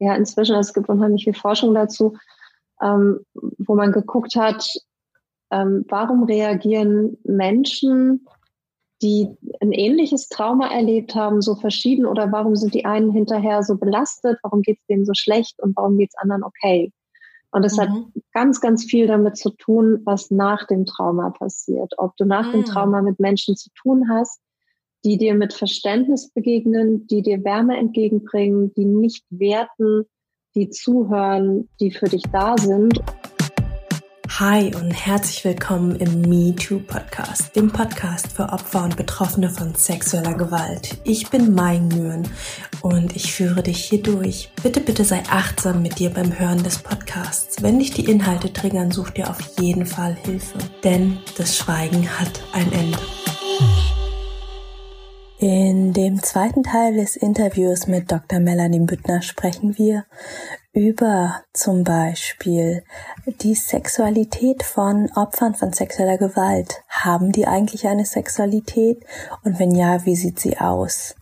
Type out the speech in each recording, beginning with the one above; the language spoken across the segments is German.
ja inzwischen, also es gibt unheimlich viel Forschung dazu, ähm, wo man geguckt hat, ähm, warum reagieren Menschen, die ein ähnliches Trauma erlebt haben, so verschieden oder warum sind die einen hinterher so belastet, warum geht es denen so schlecht und warum geht es anderen okay? Und es mhm. hat ganz, ganz viel damit zu tun, was nach dem Trauma passiert. Ob du nach mhm. dem Trauma mit Menschen zu tun hast, die dir mit Verständnis begegnen, die dir Wärme entgegenbringen, die nicht werten, die zuhören, die für dich da sind. Hi und herzlich willkommen im Me Too Podcast, dem Podcast für Opfer und Betroffene von sexueller Gewalt. Ich bin Mai Nguyen und ich führe dich hier durch. Bitte, bitte sei achtsam mit dir beim Hören des Podcasts. Wenn dich die Inhalte triggern, such dir auf jeden Fall Hilfe, denn das Schweigen hat ein Ende. In dem zweiten Teil des Interviews mit Dr. Melanie Büttner sprechen wir über zum Beispiel die Sexualität von Opfern von sexueller Gewalt. Haben die eigentlich eine Sexualität? Und wenn ja, wie sieht sie aus?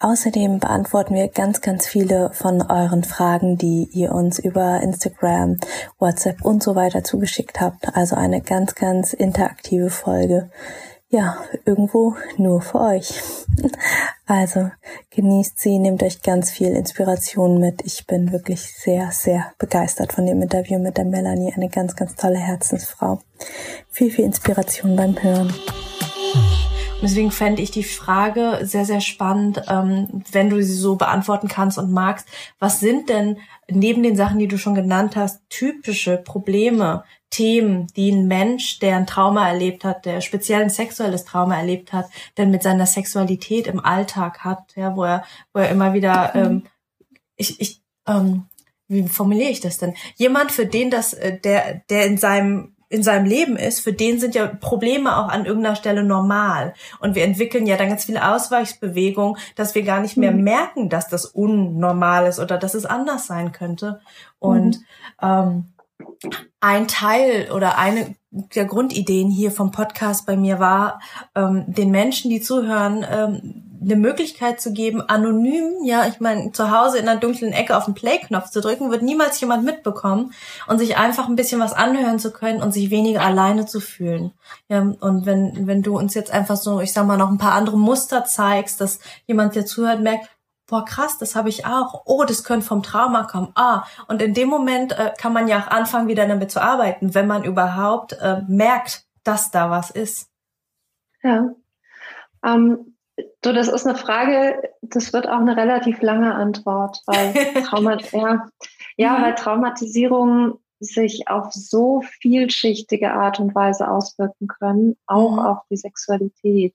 Außerdem beantworten wir ganz, ganz viele von euren Fragen, die ihr uns über Instagram, WhatsApp und so weiter zugeschickt habt. Also eine ganz, ganz interaktive Folge ja, irgendwo nur für euch. Also genießt sie, nehmt euch ganz viel Inspiration mit. Ich bin wirklich sehr, sehr begeistert von dem Interview mit der Melanie. Eine ganz, ganz tolle Herzensfrau. Viel, viel Inspiration beim Hören. Deswegen fände ich die Frage sehr, sehr spannend, ähm, wenn du sie so beantworten kannst und magst. Was sind denn neben den Sachen, die du schon genannt hast, typische Probleme, Themen, die ein Mensch, der ein Trauma erlebt hat, der speziell ein sexuelles Trauma erlebt hat, denn mit seiner Sexualität im Alltag hat, ja, wo er, wo er immer wieder, mhm. ähm, ich, ich, ähm, wie formuliere ich das denn? Jemand, für den das, äh, der, der in seinem in seinem Leben ist, für den sind ja Probleme auch an irgendeiner Stelle normal. Und wir entwickeln ja dann ganz viele Ausweichsbewegungen, dass wir gar nicht mehr mhm. merken, dass das unnormal ist oder dass es anders sein könnte. Und mhm. ähm, ein Teil oder eine der Grundideen hier vom Podcast bei mir war, ähm, den Menschen, die zuhören, ähm, eine Möglichkeit zu geben, anonym, ja, ich meine, zu Hause in einer dunklen Ecke auf den Play-Knopf zu drücken, wird niemals jemand mitbekommen und sich einfach ein bisschen was anhören zu können und sich weniger alleine zu fühlen. Ja, und wenn, wenn du uns jetzt einfach so, ich sag mal, noch ein paar andere Muster zeigst, dass jemand, der zuhört, merkt, boah, krass, das habe ich auch. Oh, das könnte vom Trauma kommen. Ah, und in dem Moment äh, kann man ja auch anfangen, wieder damit zu arbeiten, wenn man überhaupt äh, merkt, dass da was ist. Ja. Ähm, du, das ist eine Frage, das wird auch eine relativ lange Antwort, weil Traumat, ja, ja, mhm. weil Traumatisierungen sich auf so vielschichtige Art und Weise auswirken können, auch mhm. auf die Sexualität.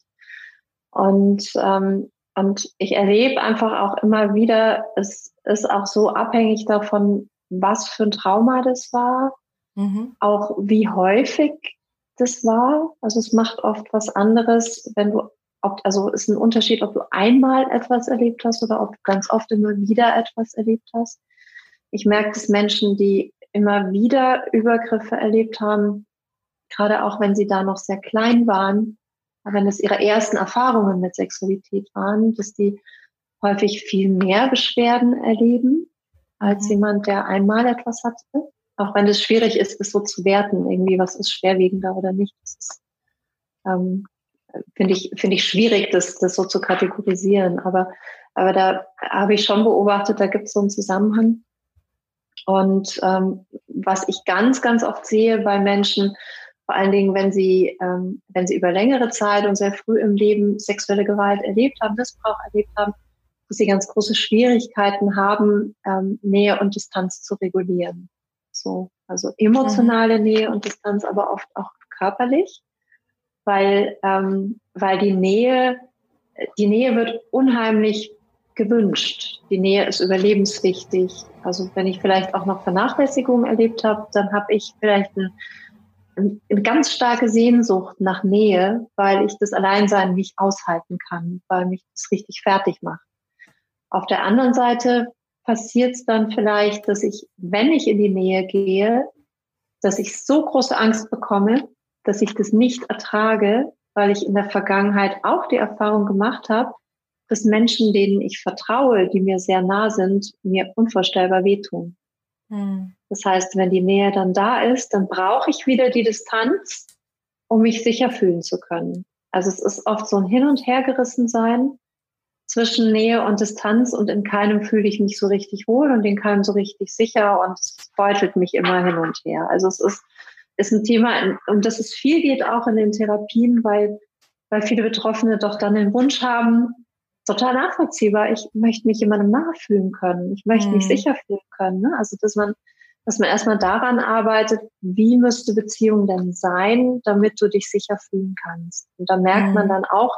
Und ähm, und ich erlebe einfach auch immer wieder, es ist auch so abhängig davon, was für ein Trauma das war, mhm. auch wie häufig das war. Also es macht oft was anderes, wenn du, ob, also ist ein Unterschied, ob du einmal etwas erlebt hast oder ob du ganz oft immer wieder etwas erlebt hast. Ich merke, dass Menschen, die immer wieder Übergriffe erlebt haben, gerade auch wenn sie da noch sehr klein waren, wenn es ihre ersten Erfahrungen mit Sexualität waren, dass die häufig viel mehr Beschwerden erleben als mhm. jemand, der einmal etwas hatte. Auch wenn es schwierig ist, es so zu werten, irgendwie, was ist schwerwiegender oder nicht. Das ist, ähm, finde ich, finde ich schwierig, das, das so zu kategorisieren. Aber, aber da habe ich schon beobachtet, da gibt es so einen Zusammenhang. Und ähm, was ich ganz, ganz oft sehe bei Menschen, vor allen Dingen, wenn sie, ähm, wenn sie über längere Zeit und sehr früh im Leben sexuelle Gewalt erlebt haben, Missbrauch erlebt haben, dass sie ganz große Schwierigkeiten haben, ähm, Nähe und Distanz zu regulieren. So, also emotionale mhm. Nähe und Distanz, aber oft auch körperlich, weil, ähm, weil die Nähe, die Nähe wird unheimlich gewünscht. Die Nähe ist überlebenswichtig. Also wenn ich vielleicht auch noch Vernachlässigung erlebt habe, dann habe ich vielleicht ein eine ganz starke Sehnsucht nach Nähe, weil ich das Alleinsein nicht aushalten kann, weil mich das richtig fertig macht. Auf der anderen Seite passiert es dann vielleicht, dass ich, wenn ich in die Nähe gehe, dass ich so große Angst bekomme, dass ich das nicht ertrage, weil ich in der Vergangenheit auch die Erfahrung gemacht habe, dass Menschen, denen ich vertraue, die mir sehr nah sind, mir unvorstellbar wehtun. Mhm. Das heißt, wenn die Nähe dann da ist, dann brauche ich wieder die Distanz, um mich sicher fühlen zu können. Also es ist oft so ein Hin- und Hergerissen sein zwischen Nähe und Distanz und in keinem fühle ich mich so richtig wohl und in keinem so richtig sicher und es beutelt mich immer hin und her. Also es ist, ist ein Thema, um das es viel geht auch in den Therapien, weil, weil viele Betroffene doch dann den Wunsch haben, total nachvollziehbar, ich möchte mich jemandem nachfühlen können, ich möchte mich mhm. sicher fühlen können. Ne? Also dass man, dass man erstmal daran arbeitet, wie müsste Beziehung denn sein, damit du dich sicher fühlen kannst. Und da merkt mhm. man dann auch,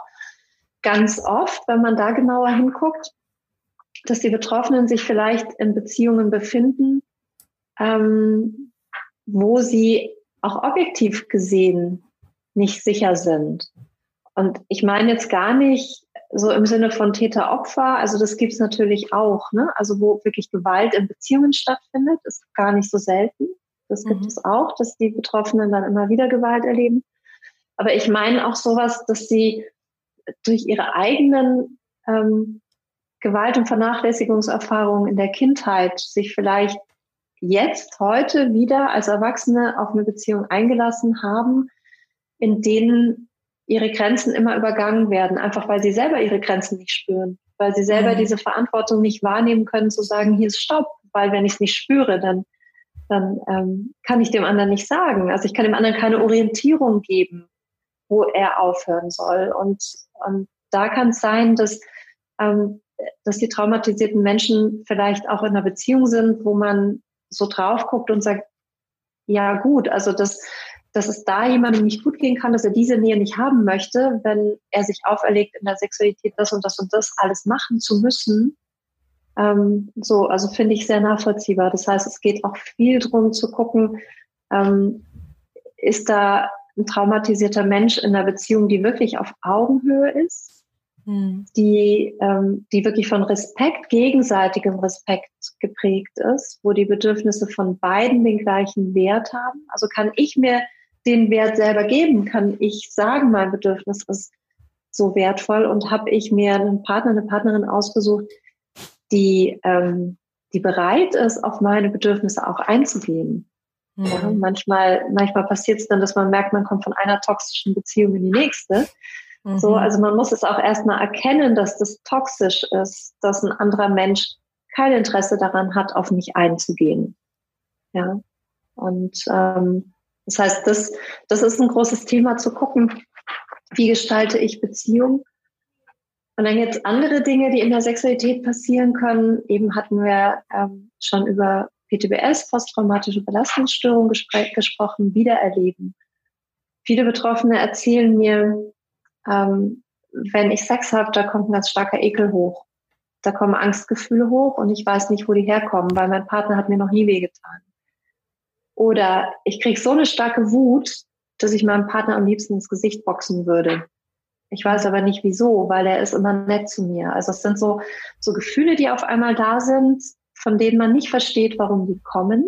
ganz oft, wenn man da genauer hinguckt, dass die Betroffenen sich vielleicht in Beziehungen befinden, ähm, wo sie auch objektiv gesehen nicht sicher sind. Und ich meine jetzt gar nicht so im Sinne von Täter-Opfer, also das gibt es natürlich auch, ne? also wo wirklich Gewalt in Beziehungen stattfindet, ist gar nicht so selten. Das gibt mhm. es auch, dass die Betroffenen dann immer wieder Gewalt erleben. Aber ich meine auch sowas, dass sie durch ihre eigenen ähm, Gewalt- und Vernachlässigungserfahrungen in der Kindheit sich vielleicht jetzt, heute wieder als Erwachsene auf eine Beziehung eingelassen haben, in denen ihre Grenzen immer übergangen werden, einfach weil sie selber ihre Grenzen nicht spüren, weil sie selber mhm. diese Verantwortung nicht wahrnehmen können, zu sagen, hier ist Stopp, weil wenn ich es nicht spüre, dann, dann ähm, kann ich dem anderen nicht sagen. Also ich kann dem anderen keine Orientierung geben, wo er aufhören soll. Und und da kann es sein, dass, ähm, dass die traumatisierten Menschen vielleicht auch in einer Beziehung sind, wo man so drauf guckt und sagt, ja gut, also dass, dass es da jemandem nicht gut gehen kann, dass er diese Nähe nicht haben möchte, wenn er sich auferlegt, in der Sexualität das und das und das alles machen zu müssen. Ähm, so, also finde ich sehr nachvollziehbar. Das heißt, es geht auch viel darum zu gucken, ähm, ist da ein traumatisierter Mensch in einer Beziehung, die wirklich auf Augenhöhe ist, mhm. die, ähm, die wirklich von Respekt, gegenseitigem Respekt geprägt ist, wo die Bedürfnisse von beiden den gleichen Wert haben. Also kann ich mir den Wert selber geben, kann ich sagen, mein Bedürfnis ist so wertvoll und habe ich mir einen Partner, eine Partnerin ausgesucht, die, ähm, die bereit ist, auf meine Bedürfnisse auch einzugehen. Ja, mhm. manchmal, manchmal passiert es dann, dass man merkt, man kommt von einer toxischen Beziehung in die nächste. Mhm. So, also man muss es auch erstmal erkennen, dass das toxisch ist, dass ein anderer Mensch kein Interesse daran hat, auf mich einzugehen. Ja. Und ähm, das heißt, das, das ist ein großes Thema zu gucken, wie gestalte ich Beziehung. Und dann jetzt andere Dinge, die in der Sexualität passieren können. Eben hatten wir ähm, schon über PTBS, posttraumatische Belastungsstörung gespr gesprochen, wiedererleben. Viele Betroffene erzählen mir, ähm, wenn ich Sex habe, da kommt ein ganz starker Ekel hoch. Da kommen Angstgefühle hoch und ich weiß nicht, wo die herkommen, weil mein Partner hat mir noch nie wehgetan. Oder ich kriege so eine starke Wut, dass ich meinem Partner am liebsten ins Gesicht boxen würde. Ich weiß aber nicht wieso, weil er ist immer nett zu mir. Also es sind so, so Gefühle, die auf einmal da sind, von denen man nicht versteht, warum die kommen.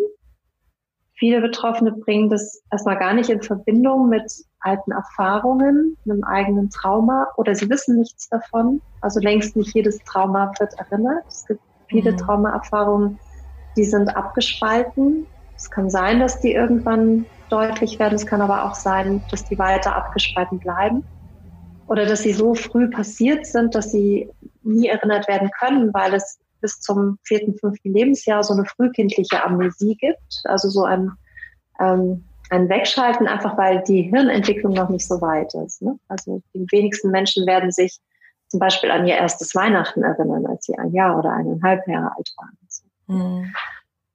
Viele Betroffene bringen das erstmal gar nicht in Verbindung mit alten Erfahrungen, einem eigenen Trauma oder sie wissen nichts davon. Also längst nicht jedes Trauma wird erinnert. Es gibt viele mhm. Traumaerfahrungen, die sind abgespalten. Es kann sein, dass die irgendwann deutlich werden. Es kann aber auch sein, dass die weiter abgespalten bleiben. Oder dass sie so früh passiert sind, dass sie nie erinnert werden können, weil es bis zum vierten, fünften Lebensjahr so eine frühkindliche Amnesie gibt, also so ein, ähm, ein Wegschalten, einfach weil die Hirnentwicklung noch nicht so weit ist. Ne? Also die wenigsten Menschen werden sich zum Beispiel an ihr erstes Weihnachten erinnern, als sie ein Jahr oder eineinhalb Jahre alt waren. Mhm.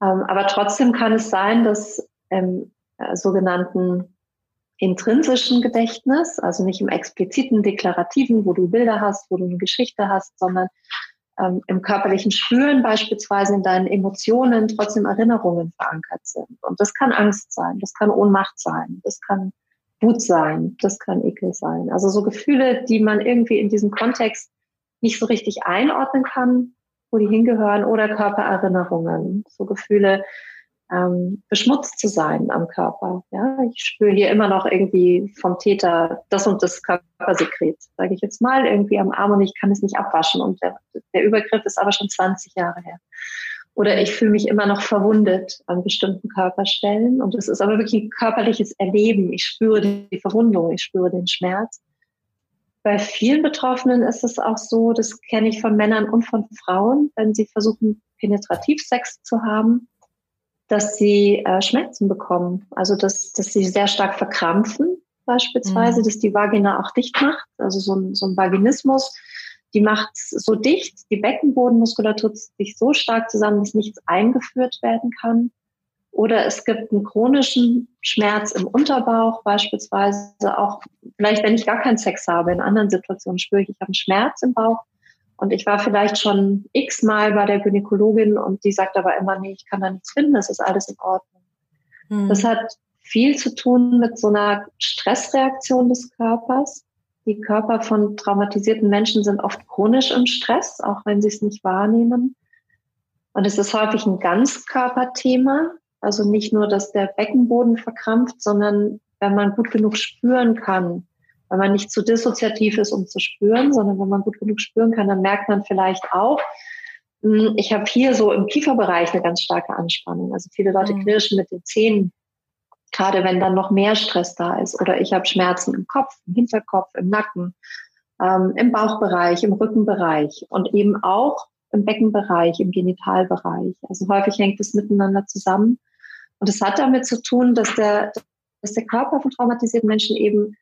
Ähm, aber trotzdem kann es sein, dass im äh, sogenannten intrinsischen Gedächtnis, also nicht im expliziten, deklarativen, wo du Bilder hast, wo du eine Geschichte hast, sondern ähm, im körperlichen Spüren beispielsweise in deinen Emotionen trotzdem Erinnerungen verankert sind. Und das kann Angst sein, das kann Ohnmacht sein, das kann Wut sein, das kann Ekel sein. Also so Gefühle, die man irgendwie in diesem Kontext nicht so richtig einordnen kann, wo die hingehören, oder Körpererinnerungen. So Gefühle ähm, beschmutzt zu sein am Körper. Ja, ich spüre hier immer noch irgendwie vom Täter das und das Körpersekret, sage ich jetzt mal, irgendwie am Arm und ich kann es nicht abwaschen und der, der Übergriff ist aber schon 20 Jahre her. Oder ich fühle mich immer noch verwundet an bestimmten Körperstellen und es ist aber wirklich ein körperliches Erleben. Ich spüre die Verwundung, ich spüre den Schmerz. Bei vielen Betroffenen ist es auch so, das kenne ich von Männern und von Frauen, wenn sie versuchen, Penetrativsex zu haben, dass sie äh, Schmerzen bekommen. Also dass, dass sie sehr stark verkrampfen beispielsweise, mhm. dass die Vagina auch dicht macht, also so ein, so ein Vaginismus, die macht so dicht, die Beckenbodenmuskulatur sich so stark zusammen, dass nichts eingeführt werden kann. Oder es gibt einen chronischen Schmerz im Unterbauch, beispielsweise auch, vielleicht wenn ich gar keinen Sex habe, in anderen Situationen spüre ich, ich habe einen Schmerz im Bauch und ich war vielleicht schon x-mal bei der Gynäkologin und die sagt aber immer, nee, ich kann da nichts finden, das ist alles in Ordnung. Mhm. Das hat viel zu tun mit so einer Stressreaktion des Körpers. Die Körper von traumatisierten Menschen sind oft chronisch im Stress, auch wenn sie es nicht wahrnehmen. Und es ist häufig ein Ganzkörperthema. Also nicht nur, dass der Beckenboden verkrampft, sondern wenn man gut genug spüren kann, wenn man nicht zu dissoziativ ist, um zu spüren, sondern wenn man gut genug spüren kann, dann merkt man vielleicht auch, hm, ich habe hier so im Kieferbereich eine ganz starke Anspannung. Also viele Leute mhm. knirschen mit den Zähnen, gerade wenn dann noch mehr Stress da ist. Oder ich habe Schmerzen im Kopf, im Hinterkopf, im Nacken, ähm, im Bauchbereich, im Rückenbereich und eben auch im Beckenbereich, im Genitalbereich. Also häufig hängt es miteinander zusammen. Und es hat damit zu tun, dass der, dass der Körper von traumatisierten Menschen eben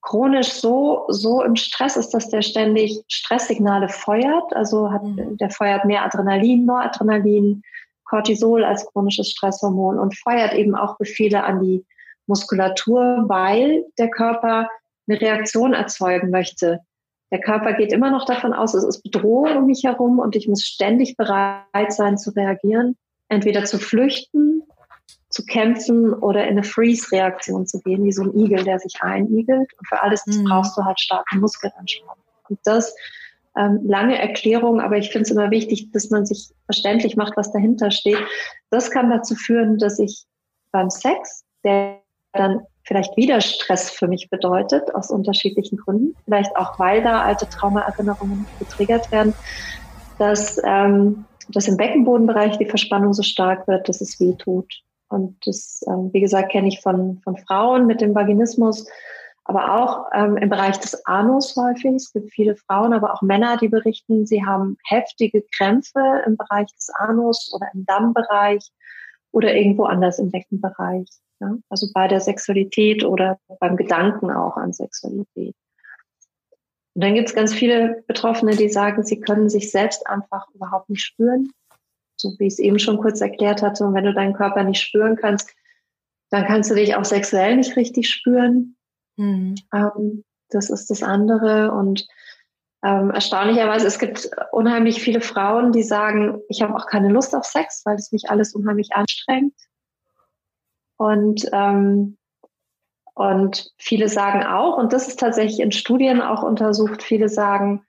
chronisch so, so im Stress ist, dass der ständig Stresssignale feuert. Also hat, mhm. der feuert mehr Adrenalin, Noradrenalin, Cortisol als chronisches Stresshormon und feuert eben auch Befehle an die Muskulatur, weil der Körper eine Reaktion erzeugen möchte. Der Körper geht immer noch davon aus, es ist Bedrohung um mich herum und ich muss ständig bereit sein zu reagieren, entweder zu flüchten zu kämpfen oder in eine Freeze-Reaktion zu gehen, wie so ein Igel, der sich einigelt. Und für alles mhm. brauchst du halt starke Muskelanspannung. Und das ähm, lange Erklärung, aber ich finde es immer wichtig, dass man sich verständlich macht, was dahinter steht. Das kann dazu führen, dass ich beim Sex, der dann vielleicht wieder Stress für mich bedeutet, aus unterschiedlichen Gründen, vielleicht auch, weil da alte Traumaerinnerungen getriggert werden, dass, ähm, dass im Beckenbodenbereich die Verspannung so stark wird, dass es weh tut. Und das, ähm, wie gesagt, kenne ich von, von Frauen mit dem Vaginismus, aber auch ähm, im Bereich des Anus häufig. Es gibt viele Frauen, aber auch Männer, die berichten, sie haben heftige Krämpfe im Bereich des Anus oder im Dammbereich oder irgendwo anders im Beckenbereich. Ja? Also bei der Sexualität oder beim Gedanken auch an Sexualität. Und dann gibt es ganz viele Betroffene, die sagen, sie können sich selbst einfach überhaupt nicht spüren so wie ich es eben schon kurz erklärt hatte. Und wenn du deinen Körper nicht spüren kannst, dann kannst du dich auch sexuell nicht richtig spüren. Mhm. Ähm, das ist das andere. Und ähm, erstaunlicherweise, es gibt unheimlich viele Frauen, die sagen, ich habe auch keine Lust auf Sex, weil es mich alles unheimlich anstrengt. Und, ähm, und viele sagen auch, und das ist tatsächlich in Studien auch untersucht, viele sagen,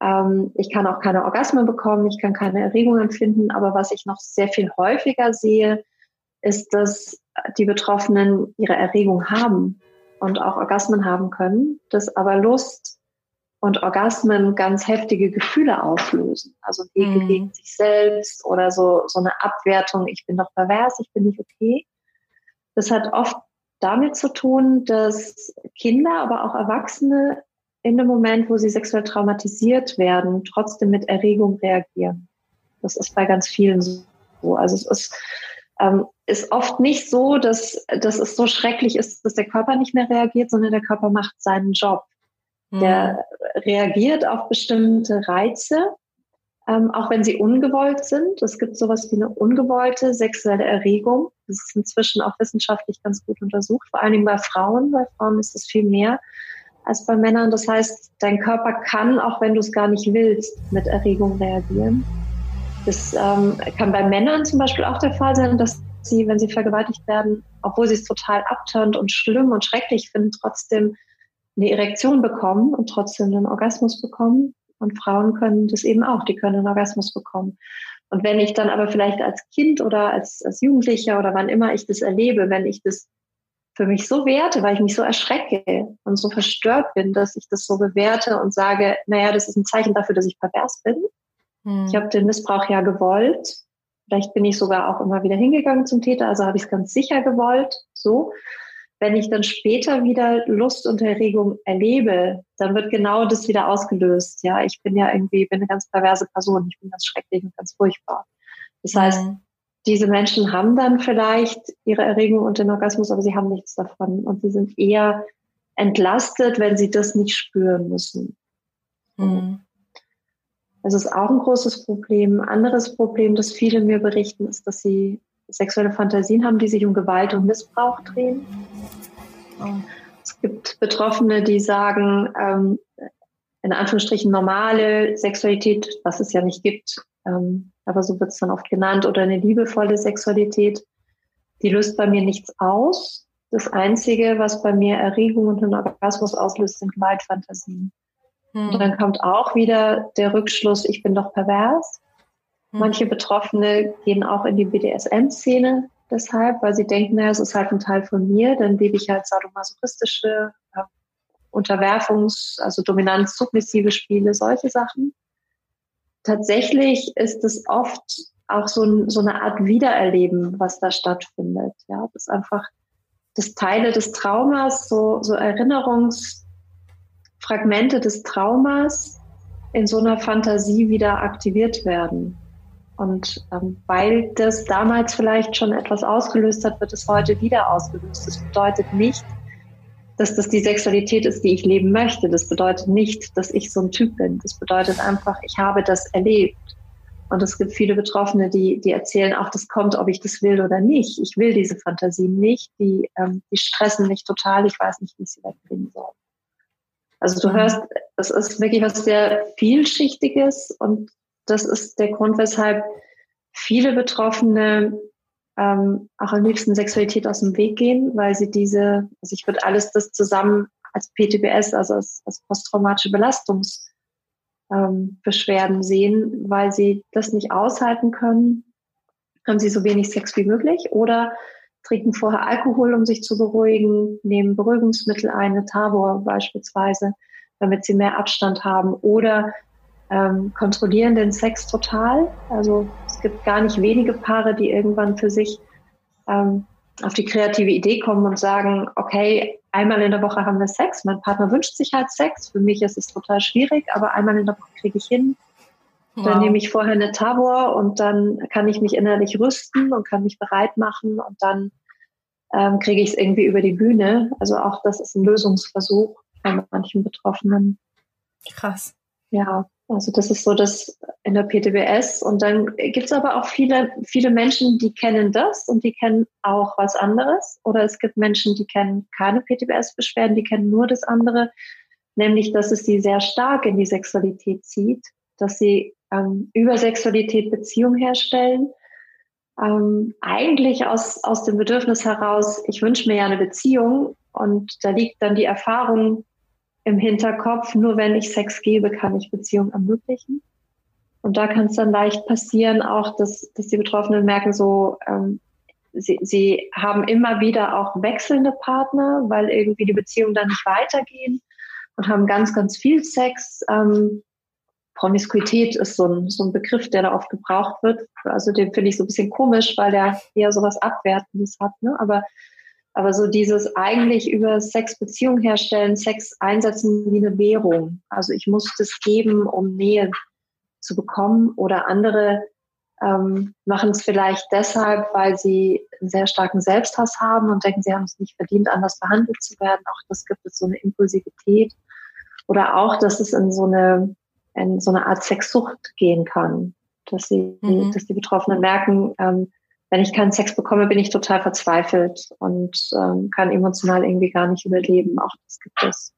ähm, ich kann auch keine Orgasmen bekommen, ich kann keine Erregung empfinden, aber was ich noch sehr viel häufiger sehe, ist, dass die Betroffenen ihre Erregung haben und auch Orgasmen haben können, dass aber Lust und Orgasmen ganz heftige Gefühle auslösen. Also gegen, mhm. gegen sich selbst oder so, so eine Abwertung, ich bin doch pervers, ich bin nicht okay. Das hat oft damit zu tun, dass Kinder, aber auch Erwachsene in dem Moment, wo sie sexuell traumatisiert werden, trotzdem mit Erregung reagieren. Das ist bei ganz vielen so. Also es ist, ähm, ist oft nicht so, dass, dass es so schrecklich ist, dass der Körper nicht mehr reagiert, sondern der Körper macht seinen Job. Mhm. Der reagiert auf bestimmte Reize, ähm, auch wenn sie ungewollt sind. Es gibt sowas wie eine ungewollte sexuelle Erregung. Das ist inzwischen auch wissenschaftlich ganz gut untersucht, vor allen Dingen bei Frauen. Bei Frauen ist es viel mehr als bei Männern. Das heißt, dein Körper kann, auch wenn du es gar nicht willst, mit Erregung reagieren. Das ähm, kann bei Männern zum Beispiel auch der Fall sein, dass sie, wenn sie vergewaltigt werden, obwohl sie es total abturnt und schlimm und schrecklich finden, trotzdem eine Erektion bekommen und trotzdem einen Orgasmus bekommen. Und Frauen können das eben auch, die können einen Orgasmus bekommen. Und wenn ich dann aber vielleicht als Kind oder als, als Jugendlicher oder wann immer ich das erlebe, wenn ich das für mich so werte, weil ich mich so erschrecke und so verstört bin, dass ich das so bewerte und sage, naja, das ist ein Zeichen dafür, dass ich pervers bin. Hm. Ich habe den Missbrauch ja gewollt. Vielleicht bin ich sogar auch immer wieder hingegangen zum Täter, also habe ich es ganz sicher gewollt. So. Wenn ich dann später wieder Lust und Erregung erlebe, dann wird genau das wieder ausgelöst. Ja, ich bin ja irgendwie, bin eine ganz perverse Person. Ich bin ganz schrecklich und ganz furchtbar. Das heißt, mhm. Diese Menschen haben dann vielleicht ihre Erregung und den Orgasmus, aber sie haben nichts davon. Und sie sind eher entlastet, wenn sie das nicht spüren müssen. Mhm. Das ist auch ein großes Problem. Ein anderes Problem, das viele mir berichten, ist, dass sie sexuelle Fantasien haben, die sich um Gewalt und Missbrauch drehen. Es gibt Betroffene, die sagen, ähm, in Anführungsstrichen normale Sexualität, was es ja nicht gibt, ähm, aber so wird es dann oft genannt, oder eine liebevolle Sexualität, die löst bei mir nichts aus. Das Einzige, was bei mir Erregung und einen Orgasmus auslöst, sind Gewaltfantasien. Hm. Und dann kommt auch wieder der Rückschluss, ich bin doch pervers. Hm. Manche Betroffene gehen auch in die BDSM-Szene deshalb, weil sie denken, naja, es ist halt ein Teil von mir, dann lebe ich halt sadomasochistische äh, Unterwerfungs-, also dominanz-submissive Spiele, solche Sachen. Tatsächlich ist es oft auch so, so eine Art Wiedererleben, was da stattfindet. Ja, das ist einfach das Teile des Traumas, so, so Erinnerungsfragmente des Traumas in so einer Fantasie wieder aktiviert werden. Und ähm, weil das damals vielleicht schon etwas ausgelöst hat, wird es heute wieder ausgelöst. Das bedeutet nicht, dass das die Sexualität ist, die ich leben möchte. Das bedeutet nicht, dass ich so ein Typ bin. Das bedeutet einfach, ich habe das erlebt. Und es gibt viele Betroffene, die, die erzählen auch, das kommt, ob ich das will oder nicht. Ich will diese Fantasien nicht. Die, ähm, die stressen mich total. Ich weiß nicht, wie ich sie wegbringen soll. Also du hörst, es ist wirklich was sehr vielschichtiges und das ist der Grund, weshalb viele Betroffene ähm, auch am liebsten Sexualität aus dem Weg gehen, weil sie diese, also ich würde alles das zusammen als PTBS, also als, als posttraumatische Belastungsbeschwerden ähm, sehen, weil sie das nicht aushalten können, haben sie so wenig Sex wie möglich oder trinken vorher Alkohol, um sich zu beruhigen, nehmen Beruhigungsmittel ein, eine Tabor beispielsweise, damit sie mehr Abstand haben oder ähm, kontrollieren den Sex total. Also es gibt gar nicht wenige Paare, die irgendwann für sich ähm, auf die kreative Idee kommen und sagen, okay, einmal in der Woche haben wir Sex. Mein Partner wünscht sich halt Sex. Für mich ist es total schwierig, aber einmal in der Woche kriege ich hin. Wow. Dann nehme ich vorher eine Tabor und dann kann ich mich innerlich rüsten und kann mich bereit machen und dann ähm, kriege ich es irgendwie über die Bühne. Also auch das ist ein Lösungsversuch bei manchen Betroffenen. Krass. Ja. Also das ist so das in der PTBS. Und dann gibt es aber auch viele, viele Menschen, die kennen das und die kennen auch was anderes. Oder es gibt Menschen, die kennen keine PTBS-Beschwerden, die kennen nur das andere, nämlich dass es sie sehr stark in die Sexualität zieht, dass sie ähm, über Sexualität Beziehung herstellen. Ähm, eigentlich aus, aus dem Bedürfnis heraus, ich wünsche mir ja eine Beziehung und da liegt dann die Erfahrung im Hinterkopf, nur wenn ich Sex gebe, kann ich Beziehung ermöglichen. Und da kann es dann leicht passieren, auch dass, dass die Betroffenen merken, so ähm, sie, sie haben immer wieder auch wechselnde Partner, weil irgendwie die Beziehungen dann nicht weitergehen und haben ganz, ganz viel Sex. Ähm, Promiskuität ist so ein, so ein Begriff, der da oft gebraucht wird. Also den finde ich so ein bisschen komisch, weil der eher so was Abwertendes hat. Ne? Aber aber so dieses eigentlich über Sex Beziehung herstellen, Sex einsetzen wie eine Währung. Also ich muss das geben, um Nähe zu bekommen. Oder andere ähm, machen es vielleicht deshalb, weil sie einen sehr starken Selbsthass haben und denken, sie haben es nicht verdient, anders behandelt zu werden. Auch das gibt es so eine Impulsivität. Oder auch, dass es in so eine, in so eine Art Sexsucht gehen kann. Dass sie, mhm. dass die Betroffenen merken, ähm, wenn ich keinen Sex bekomme, bin ich total verzweifelt und ähm, kann emotional irgendwie gar nicht überleben. Auch das gibt es.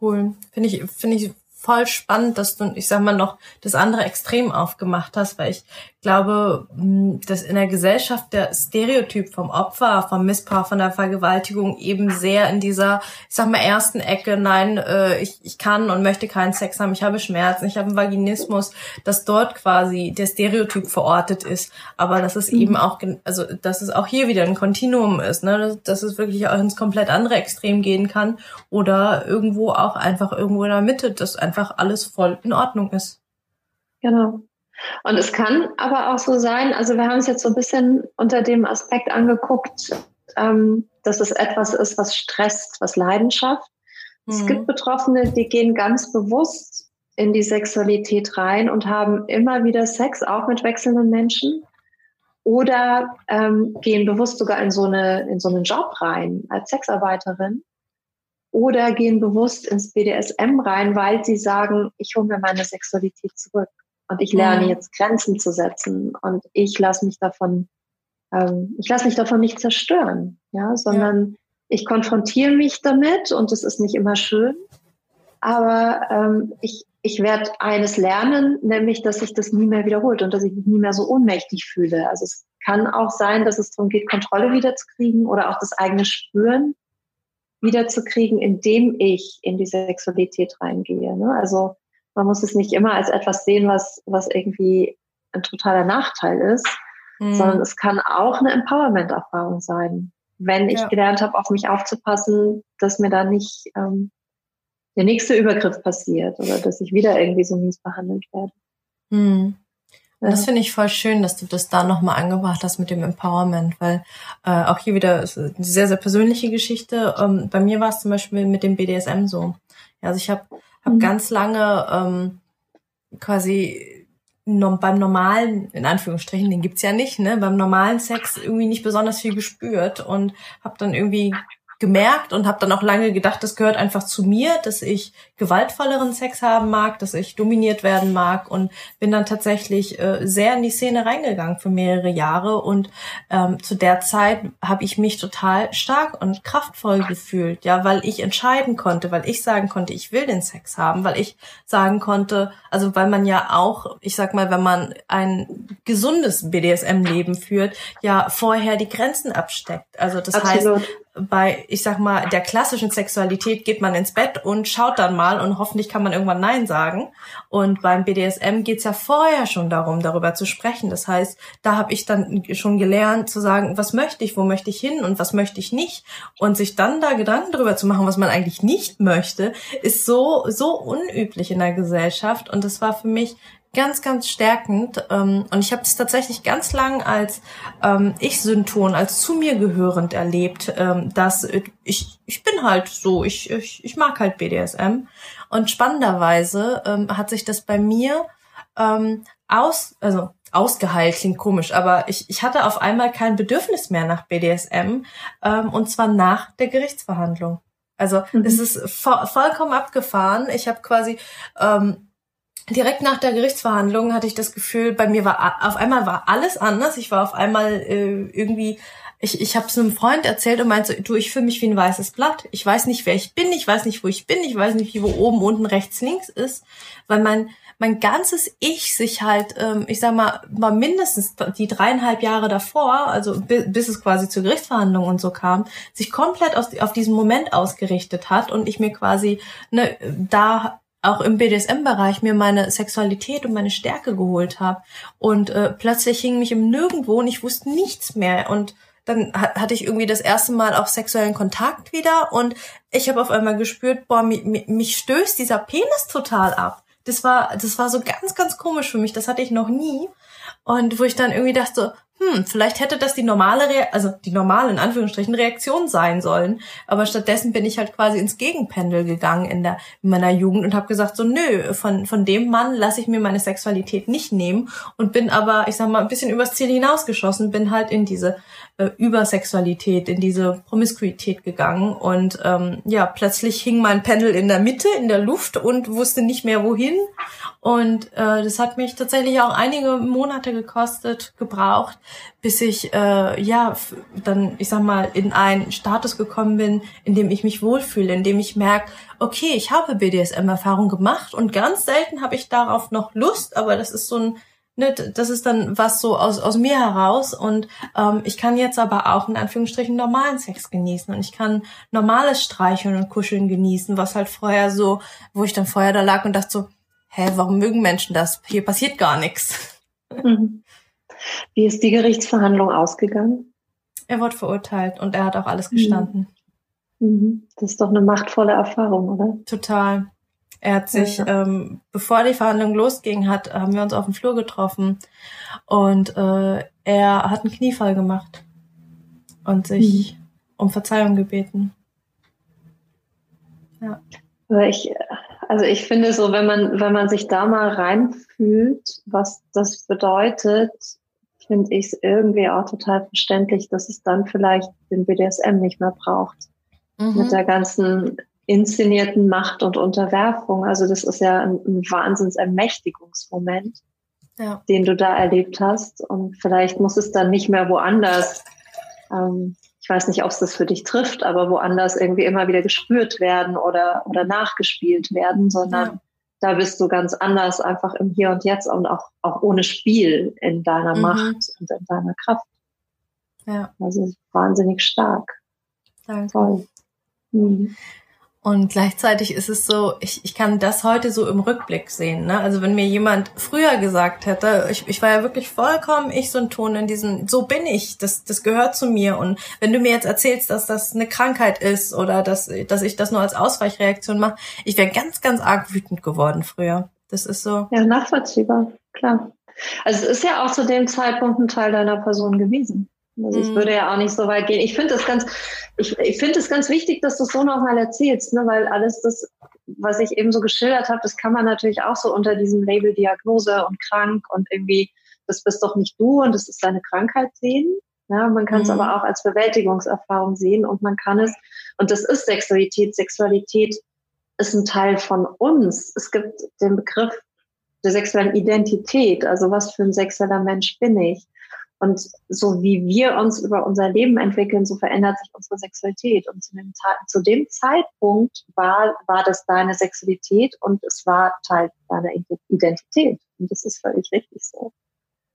Cool. Finde ich, finde ich voll spannend, dass du, ich sag mal, noch das andere Extrem aufgemacht hast, weil ich glaube, hm, dass in der Gesellschaft der Stereotyp vom Opfer, vom Missbrauch, von der Vergewaltigung eben sehr in dieser, ich sag mal, ersten Ecke, nein, äh, ich, ich kann und möchte keinen Sex haben, ich habe Schmerzen, ich habe einen Vaginismus, dass dort quasi der Stereotyp verortet ist, aber dass es mhm. eben auch, also dass es auch hier wieder ein Kontinuum ist, ne, dass es wirklich auch ins komplett andere Extrem gehen kann oder irgendwo auch einfach irgendwo in der Mitte, dass einfach alles voll in Ordnung ist. Genau. Und es kann aber auch so sein, also wir haben es jetzt so ein bisschen unter dem Aspekt angeguckt, ähm, dass es etwas ist, was stresst, was Leidenschaft. Mhm. Es gibt Betroffene, die gehen ganz bewusst in die Sexualität rein und haben immer wieder Sex, auch mit wechselnden Menschen. Oder ähm, gehen bewusst sogar in so, eine, in so einen Job rein als Sexarbeiterin. Oder gehen bewusst ins BDSM rein, weil sie sagen, ich hole mir meine Sexualität zurück. Und ich lerne jetzt Grenzen zu setzen und ich lasse mich davon, ähm, ich lasse mich davon nicht zerstören, ja, sondern ja. ich konfrontiere mich damit und es ist nicht immer schön. Aber ähm, ich, ich werde eines lernen, nämlich, dass sich das nie mehr wiederholt und dass ich mich nie mehr so ohnmächtig fühle. Also es kann auch sein, dass es darum geht, Kontrolle wiederzukriegen oder auch das eigene Spüren wiederzukriegen, indem ich in die Sexualität reingehe. Ne? Also man muss es nicht immer als etwas sehen, was, was irgendwie ein totaler Nachteil ist, mhm. sondern es kann auch eine Empowerment-Erfahrung sein. Wenn ich ja. gelernt habe, auf mich aufzupassen, dass mir da nicht ähm, der nächste Übergriff passiert oder dass ich wieder irgendwie so mies behandelt werde. Mhm. Ja. Das finde ich voll schön, dass du das da nochmal angebracht hast mit dem Empowerment, weil äh, auch hier wieder ist eine sehr, sehr persönliche Geschichte. Ähm, bei mir war es zum Beispiel mit dem BDSM so. Ja, also ich habe habe mhm. ganz lange ähm, quasi beim normalen, in Anführungsstrichen, den gibt's ja nicht, ne, beim normalen Sex irgendwie nicht besonders viel gespürt und habe dann irgendwie gemerkt und habe dann auch lange gedacht, das gehört einfach zu mir, dass ich gewaltvolleren Sex haben mag, dass ich dominiert werden mag und bin dann tatsächlich äh, sehr in die Szene reingegangen für mehrere Jahre und ähm, zu der Zeit habe ich mich total stark und kraftvoll gefühlt, ja, weil ich entscheiden konnte, weil ich sagen konnte, ich will den Sex haben, weil ich sagen konnte, also weil man ja auch, ich sag mal, wenn man ein gesundes BDSM-Leben führt, ja vorher die Grenzen absteckt. Also das Absolut. heißt, bei, ich sag mal, der klassischen Sexualität geht man ins Bett und schaut dann mal und hoffentlich kann man irgendwann Nein sagen. Und beim BDSM geht's ja vorher schon darum, darüber zu sprechen. Das heißt, da habe ich dann schon gelernt zu sagen, was möchte ich, wo möchte ich hin und was möchte ich nicht. Und sich dann da Gedanken darüber zu machen, was man eigentlich nicht möchte, ist so, so unüblich in der Gesellschaft. Und das war für mich ganz, ganz stärkend. Ähm, und ich habe es tatsächlich ganz lang als ähm, Ich-Synton, als zu mir gehörend erlebt, ähm, dass ich, ich bin halt so, ich, ich, ich mag halt BDSM. Und spannenderweise ähm, hat sich das bei mir ähm, aus, also ausgeheilt, klingt komisch, aber ich, ich hatte auf einmal kein Bedürfnis mehr nach BDSM, ähm, und zwar nach der Gerichtsverhandlung. Also mhm. es ist vo vollkommen abgefahren. Ich habe quasi ähm, direkt nach der Gerichtsverhandlung hatte ich das Gefühl, bei mir war auf einmal war alles anders. Ich war auf einmal äh, irgendwie ich, ich habe es einem Freund erzählt und meinte, so, du, ich fühle mich wie ein weißes Blatt. Ich weiß nicht, wer ich bin, ich weiß nicht, wo ich bin, ich weiß nicht, wie wo oben, unten, rechts, links ist, weil mein mein ganzes Ich sich halt, ähm, ich sag mal, mal mindestens die dreieinhalb Jahre davor, also bis, bis es quasi zur Gerichtsverhandlung und so kam, sich komplett aus, auf diesen Moment ausgerichtet hat und ich mir quasi ne, da auch im BDSM-Bereich mir meine Sexualität und meine Stärke geholt habe. Und äh, plötzlich hing mich im Nirgendwo und ich wusste nichts mehr. Und dann hatte ich irgendwie das erste Mal auch sexuellen Kontakt wieder und ich habe auf einmal gespürt, boah, mich, mich stößt dieser Penis total ab. Das war, das war so ganz, ganz komisch für mich. Das hatte ich noch nie. Und wo ich dann irgendwie dachte, hm, vielleicht hätte das die normale, Re also die normale in Anführungsstrichen Reaktion sein sollen. Aber stattdessen bin ich halt quasi ins Gegenpendel gegangen in der in meiner Jugend und habe gesagt so, nö, von von dem Mann lasse ich mir meine Sexualität nicht nehmen und bin aber, ich sag mal, ein bisschen übers Ziel hinausgeschossen, bin halt in diese äh, Übersexualität, in diese Promiskuität gegangen und ähm, ja, plötzlich hing mein Pendel in der Mitte, in der Luft und wusste nicht mehr wohin. Und äh, das hat mich tatsächlich auch einige Monate gekostet, gebraucht, bis ich äh, ja dann, ich sag mal, in einen Status gekommen bin, in dem ich mich wohlfühle, in dem ich merke, okay, ich habe BDSM-Erfahrung gemacht und ganz selten habe ich darauf noch Lust, aber das ist so ein ne, das ist dann was so aus, aus mir heraus und ähm, ich kann jetzt aber auch in Anführungsstrichen normalen Sex genießen und ich kann normales Streicheln und Kuscheln genießen, was halt vorher so, wo ich dann vorher da lag und dachte so, hä, warum mögen Menschen das? Hier passiert gar nichts. Mhm. Wie ist die Gerichtsverhandlung ausgegangen? Er wurde verurteilt und er hat auch alles gestanden. Mhm. Das ist doch eine machtvolle Erfahrung, oder? Total. Er hat sich, ja. ähm, bevor die Verhandlung losging, hat, haben wir uns auf dem Flur getroffen und äh, er hat einen Kniefall gemacht und sich mhm. um Verzeihung gebeten. Ja. Ich, also ich finde so, wenn man, wenn man sich da mal reinfühlt, was das bedeutet, finde ich es irgendwie auch total verständlich, dass es dann vielleicht den BDSM nicht mehr braucht. Mhm. Mit der ganzen inszenierten Macht und Unterwerfung. Also das ist ja ein, ein Wahnsinnsermächtigungsmoment, ja. den du da erlebt hast. Und vielleicht muss es dann nicht mehr woanders, ähm, ich weiß nicht, ob es das für dich trifft, aber woanders irgendwie immer wieder gespürt werden oder, oder nachgespielt werden, sondern ja. da bist du ganz anders, einfach im Hier und Jetzt und auch, auch ohne Spiel in deiner mhm. Macht und in deiner Kraft. Ja. Also wahnsinnig stark. Danke. Toll. Mhm. Und gleichzeitig ist es so, ich, ich kann das heute so im Rückblick sehen. Ne? Also wenn mir jemand früher gesagt hätte, ich, ich war ja wirklich vollkommen ich so ein Ton in diesem, so bin ich, das, das gehört zu mir. Und wenn du mir jetzt erzählst, dass das eine Krankheit ist oder dass, dass ich das nur als Ausweichreaktion mache, ich wäre ganz, ganz arg wütend geworden früher. Das ist so. Ja, nachvollziehbar, klar. Also es ist ja auch zu dem Zeitpunkt ein Teil deiner Person gewesen. Also ich mhm. würde ja auch nicht so weit gehen. Ich finde es ganz, ich, ich finde es ganz wichtig, dass du es so nochmal erzählst, ne? weil alles das, was ich eben so geschildert habe, das kann man natürlich auch so unter diesem Label Diagnose und krank und irgendwie, das bist doch nicht du und das ist deine Krankheit sehen. Ja, man kann es mhm. aber auch als Bewältigungserfahrung sehen und man kann es, und das ist Sexualität. Sexualität ist ein Teil von uns. Es gibt den Begriff der sexuellen Identität, also was für ein sexueller Mensch bin ich. Und so wie wir uns über unser Leben entwickeln, so verändert sich unsere Sexualität. Und zu dem, zu dem Zeitpunkt war, war das deine Sexualität und es war Teil deiner Identität. Und das ist völlig richtig so.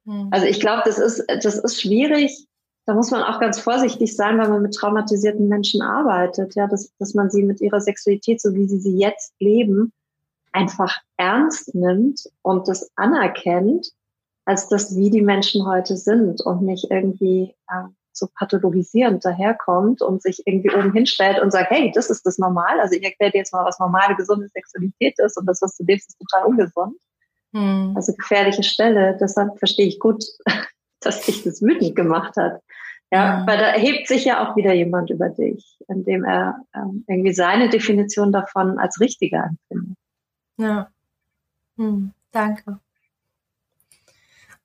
Mhm. Also ich glaube, das ist, das ist schwierig. Da muss man auch ganz vorsichtig sein, wenn man mit traumatisierten Menschen arbeitet, ja, dass, dass man sie mit ihrer Sexualität, so wie sie sie jetzt leben, einfach ernst nimmt und das anerkennt als das, wie die Menschen heute sind und nicht irgendwie äh, so pathologisierend daherkommt und sich irgendwie oben hinstellt und sagt, hey, das ist das Normal. Also ich erkläre dir jetzt mal, was normale, gesunde Sexualität ist und das, was du lebst, ist total ungesund. Hm. Also gefährliche Stelle. Deshalb verstehe ich gut, dass dich das wütend gemacht hat. Ja, weil da erhebt sich ja auch wieder jemand über dich, indem er ähm, irgendwie seine Definition davon als richtiger empfindet. Ja. Hm. Danke.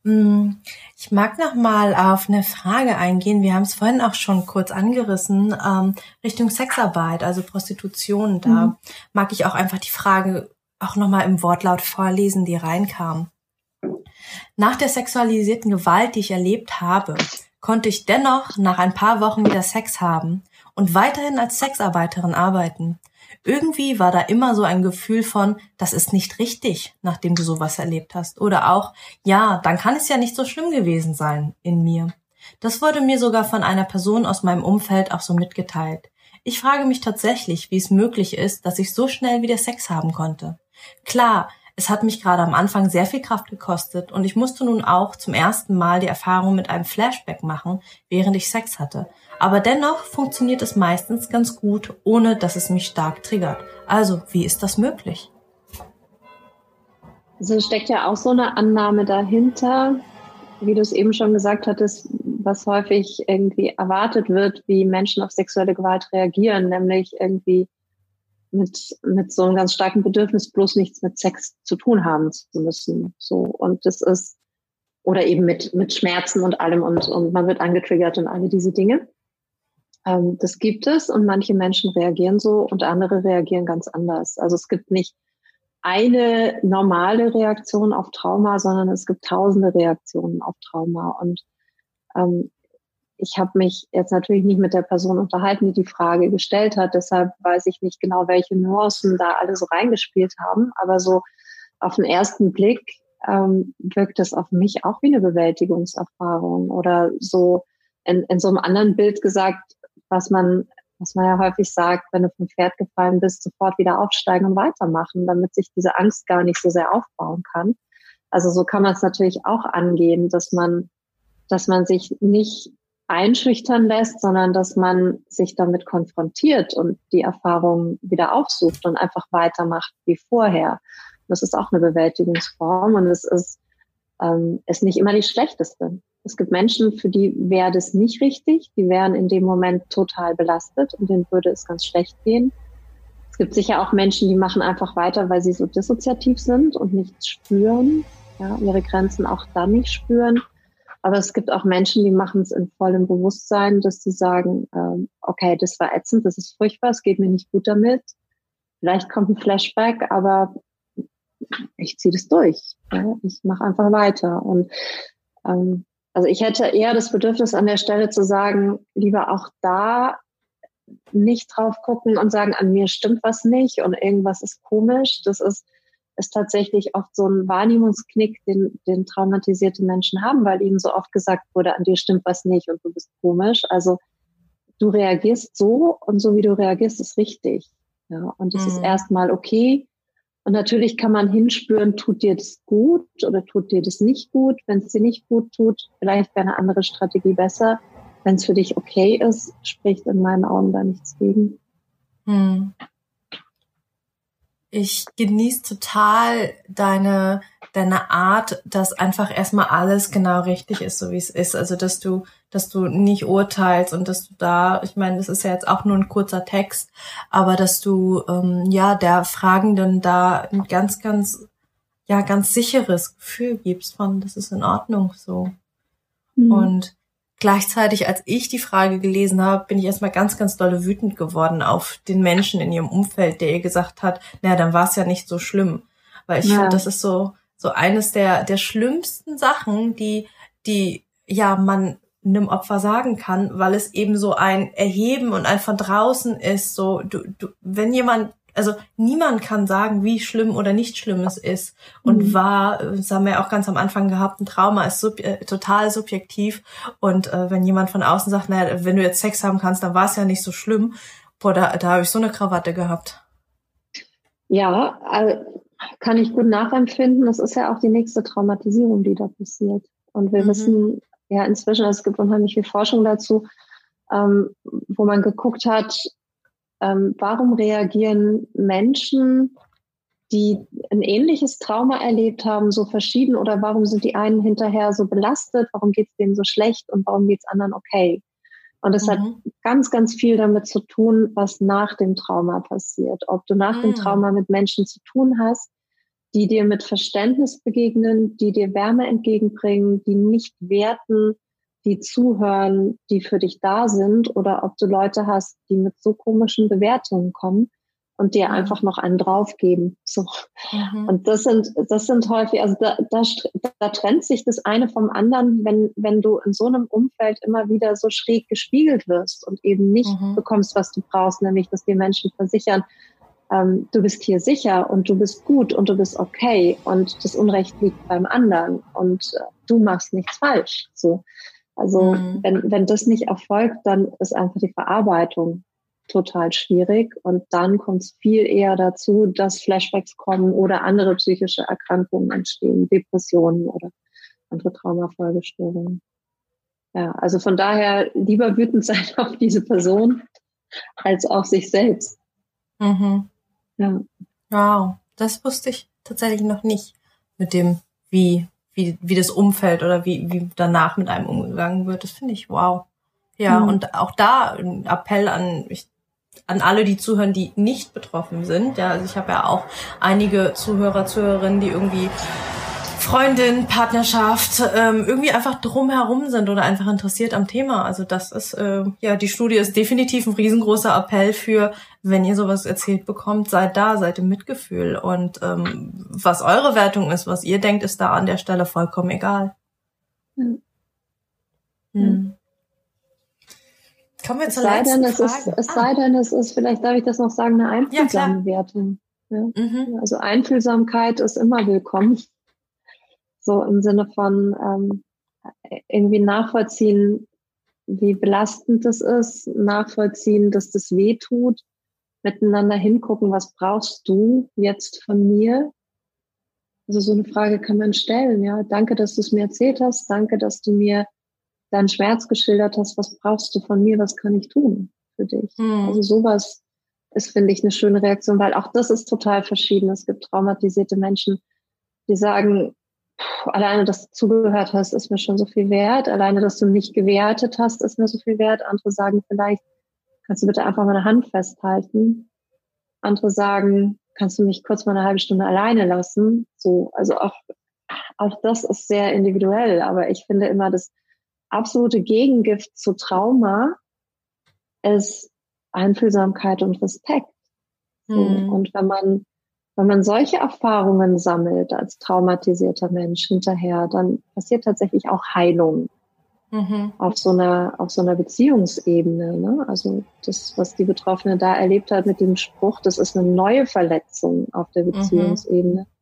Mm, ich mag noch mal auf eine Frage eingehen. Wir haben es vorhin auch schon kurz angerissen ähm, Richtung Sexarbeit, also Prostitution. Da mhm. mag ich auch einfach die Frage auch noch mal im Wortlaut vorlesen, die reinkam. Nach der sexualisierten Gewalt, die ich erlebt habe, konnte ich dennoch nach ein paar Wochen wieder Sex haben und weiterhin als Sexarbeiterin arbeiten. Irgendwie war da immer so ein Gefühl von, das ist nicht richtig, nachdem du sowas erlebt hast. Oder auch, ja, dann kann es ja nicht so schlimm gewesen sein in mir. Das wurde mir sogar von einer Person aus meinem Umfeld auch so mitgeteilt. Ich frage mich tatsächlich, wie es möglich ist, dass ich so schnell wieder Sex haben konnte. Klar, es hat mich gerade am Anfang sehr viel Kraft gekostet und ich musste nun auch zum ersten Mal die Erfahrung mit einem Flashback machen, während ich Sex hatte. Aber dennoch funktioniert es meistens ganz gut, ohne dass es mich stark triggert. Also, wie ist das möglich? Also steckt ja auch so eine Annahme dahinter, wie du es eben schon gesagt hattest, was häufig irgendwie erwartet wird, wie Menschen auf sexuelle Gewalt reagieren, nämlich irgendwie mit, mit so einem ganz starken Bedürfnis, bloß nichts mit Sex zu tun haben zu müssen. So. Und das ist, oder eben mit, mit Schmerzen und allem und, und man wird angetriggert und alle diese Dinge. Ähm, das gibt es und manche Menschen reagieren so und andere reagieren ganz anders. Also es gibt nicht eine normale Reaktion auf Trauma, sondern es gibt tausende Reaktionen auf Trauma. Und ähm, ich habe mich jetzt natürlich nicht mit der Person unterhalten, die die Frage gestellt hat. Deshalb weiß ich nicht genau, welche Nuancen da alle so reingespielt haben. Aber so auf den ersten Blick ähm, wirkt es auf mich auch wie eine Bewältigungserfahrung oder so in, in so einem anderen Bild gesagt, was man, was man ja häufig sagt, wenn du vom Pferd gefallen bist, sofort wieder aufsteigen und weitermachen, damit sich diese Angst gar nicht so sehr aufbauen kann. Also so kann man es natürlich auch angehen, dass man, dass man sich nicht einschüchtern lässt, sondern dass man sich damit konfrontiert und die Erfahrung wieder aufsucht und einfach weitermacht wie vorher. Das ist auch eine Bewältigungsform und es ist, ähm, ist nicht immer die schlechteste. Es gibt Menschen, für die wäre das nicht richtig. Die wären in dem Moment total belastet und denen würde es ganz schlecht gehen. Es gibt sicher auch Menschen, die machen einfach weiter, weil sie so dissoziativ sind und nichts spüren, ja, ihre Grenzen auch dann nicht spüren. Aber es gibt auch Menschen, die machen es in vollem Bewusstsein, dass sie sagen, ähm, okay, das war ätzend, das ist furchtbar, es geht mir nicht gut damit. Vielleicht kommt ein Flashback, aber ich ziehe das durch. Ja? Ich mache einfach weiter. Und ähm, also ich hätte eher das Bedürfnis an der Stelle zu sagen, lieber auch da nicht drauf gucken und sagen, an mir stimmt was nicht und irgendwas ist komisch. Das ist ist tatsächlich oft so ein Wahrnehmungsknick, den, den traumatisierte Menschen haben, weil ihnen so oft gesagt wurde, an dir stimmt was nicht und du bist komisch. Also du reagierst so und so wie du reagierst, ist richtig. Ja, und es mhm. ist erstmal okay. Und natürlich kann man hinspüren, tut dir das gut oder tut dir das nicht gut. Wenn es dir nicht gut tut, vielleicht wäre eine andere Strategie besser. Wenn es für dich okay ist, spricht in meinen Augen da nichts gegen. Mhm ich genieße total deine, deine Art, dass einfach erstmal alles genau richtig ist, so wie es ist. Also, dass du, dass du nicht urteilst und dass du da, ich meine, das ist ja jetzt auch nur ein kurzer Text, aber dass du, ähm, ja, der Fragenden da ein ganz, ganz, ja, ganz sicheres Gefühl gibst von, das ist in Ordnung so. Mhm. Und Gleichzeitig, als ich die Frage gelesen habe, bin ich erstmal ganz, ganz dolle wütend geworden auf den Menschen in ihrem Umfeld, der ihr gesagt hat, naja, dann war es ja nicht so schlimm. Weil ich ja. finde, das ist so, so eines der, der schlimmsten Sachen, die, die, ja, man einem Opfer sagen kann, weil es eben so ein Erheben und ein von draußen ist, so, du, du, wenn jemand also niemand kann sagen, wie schlimm oder nicht schlimm es ist. Und mhm. war, das haben wir ja auch ganz am Anfang gehabt, ein Trauma ist sub äh, total subjektiv. Und äh, wenn jemand von außen sagt, naja, wenn du jetzt Sex haben kannst, dann war es ja nicht so schlimm. Boah, da, da habe ich so eine Krawatte gehabt. Ja, also kann ich gut nachempfinden. Das ist ja auch die nächste Traumatisierung, die da passiert. Und wir mhm. wissen ja inzwischen, es gibt unheimlich viel Forschung dazu, ähm, wo man geguckt hat, ähm, warum reagieren Menschen, die ein ähnliches Trauma erlebt haben, so verschieden oder warum sind die einen hinterher so belastet, warum geht es denen so schlecht und warum geht es anderen okay? Und es mhm. hat ganz, ganz viel damit zu tun, was nach dem Trauma passiert. Ob du nach mhm. dem Trauma mit Menschen zu tun hast, die dir mit Verständnis begegnen, die dir Wärme entgegenbringen, die nicht werten, die zuhören, die für dich da sind, oder ob du Leute hast, die mit so komischen Bewertungen kommen und dir mhm. einfach noch einen draufgeben. So. Mhm. Und das sind, das sind häufig, also da, da, da trennt sich das eine vom anderen, wenn, wenn du in so einem Umfeld immer wieder so schräg gespiegelt wirst und eben nicht mhm. bekommst, was du brauchst, nämlich, dass die Menschen versichern, ähm, du bist hier sicher und du bist gut und du bist okay und das Unrecht liegt beim anderen und äh, du machst nichts falsch. So. Also mhm. wenn, wenn das nicht erfolgt, dann ist einfach die Verarbeitung total schwierig und dann kommt es viel eher dazu, dass Flashbacks kommen oder andere psychische Erkrankungen entstehen, Depressionen oder andere Traumafolgestörungen. Ja, also von daher lieber wütend sein auf diese Person als auf sich selbst. Mhm. Ja. Wow, das wusste ich tatsächlich noch nicht mit dem, wie wie, wie das Umfeld oder wie, wie danach mit einem umgegangen wird. Das finde ich wow. Ja, mhm. und auch da ein Appell an, ich, an alle, die zuhören, die nicht betroffen sind. Ja, also ich habe ja auch einige Zuhörer, Zuhörerinnen, die irgendwie Freundin, Partnerschaft, ähm, irgendwie einfach drumherum sind oder einfach interessiert am Thema. Also das ist, äh, ja, die Studie ist definitiv ein riesengroßer Appell für, wenn ihr sowas erzählt bekommt, seid da, seid im Mitgefühl. Und ähm, was eure Wertung ist, was ihr denkt, ist da an der Stelle vollkommen egal. Mhm. Hm. Kommen wir zur es letzten denn, Frage. Ist, es ah. sei denn, es ist, vielleicht darf ich das noch sagen, eine einfühlsame ja, Wertung. Ja? Mhm. Also Einfühlsamkeit ist immer willkommen. So im Sinne von ähm, irgendwie nachvollziehen, wie belastend das ist, nachvollziehen, dass das weh tut, miteinander hingucken, was brauchst du jetzt von mir? Also so eine Frage kann man stellen, ja. Danke, dass du es mir erzählt hast. Danke, dass du mir deinen Schmerz geschildert hast. Was brauchst du von mir? Was kann ich tun für dich? Hm. Also sowas ist, finde ich, eine schöne Reaktion, weil auch das ist total verschieden. Es gibt traumatisierte Menschen, die sagen, alleine, dass du zugehört hast, ist mir schon so viel wert. Alleine, dass du nicht gewertet hast, ist mir so viel wert. Andere sagen vielleicht, kannst du bitte einfach meine Hand festhalten. Andere sagen, kannst du mich kurz mal eine halbe Stunde alleine lassen? So, also auch, auch das ist sehr individuell. Aber ich finde immer, das absolute Gegengift zu Trauma ist Einfühlsamkeit und Respekt. Mhm. Und wenn man wenn man solche Erfahrungen sammelt als traumatisierter Mensch hinterher, dann passiert tatsächlich auch Heilung mhm. auf so einer auf so einer Beziehungsebene. Ne? Also das, was die Betroffene da erlebt hat mit dem Spruch, das ist eine neue Verletzung auf der mhm. Beziehungsebene. Mhm.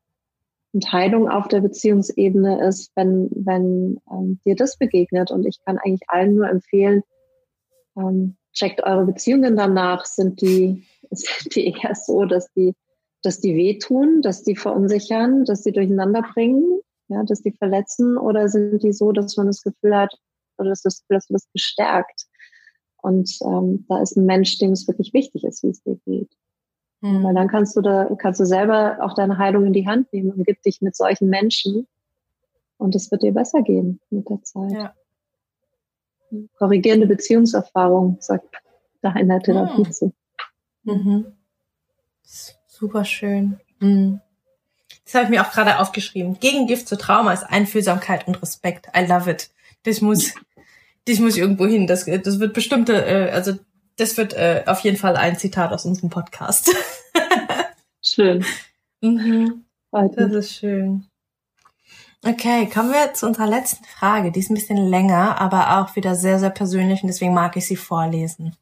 Und Heilung auf der Beziehungsebene ist, wenn wenn ähm, dir das begegnet. Und ich kann eigentlich allen nur empfehlen, ähm, checkt eure Beziehungen danach. Sind die sind die eher so, dass die dass die wehtun, dass die verunsichern, dass die durcheinander bringen, ja, dass die verletzen oder sind die so, dass man das Gefühl hat, oder dass das Gefühl, dass du das gestärkt. Und ähm, da ist ein Mensch, dem es wirklich wichtig ist, wie es dir geht. Mhm. Weil dann kannst du da, kannst du selber auch deine Heilung in die Hand nehmen und gib dich mit solchen Menschen und es wird dir besser gehen mit der Zeit. Ja. Korrigierende Beziehungserfahrung, sagt da in der Therapie mhm. zu. Mhm. Super schön. Mhm. Das habe ich mir auch gerade aufgeschrieben. Gegengift zu Trauma ist Einfühlsamkeit und Respekt. I love it. Das muss, das muss irgendwo hin. Das, das wird bestimmte, äh, also das wird äh, auf jeden Fall ein Zitat aus unserem Podcast. schön. Mhm. Das ist schön. Okay, kommen wir zu unserer letzten Frage. Die ist ein bisschen länger, aber auch wieder sehr, sehr persönlich und deswegen mag ich sie vorlesen.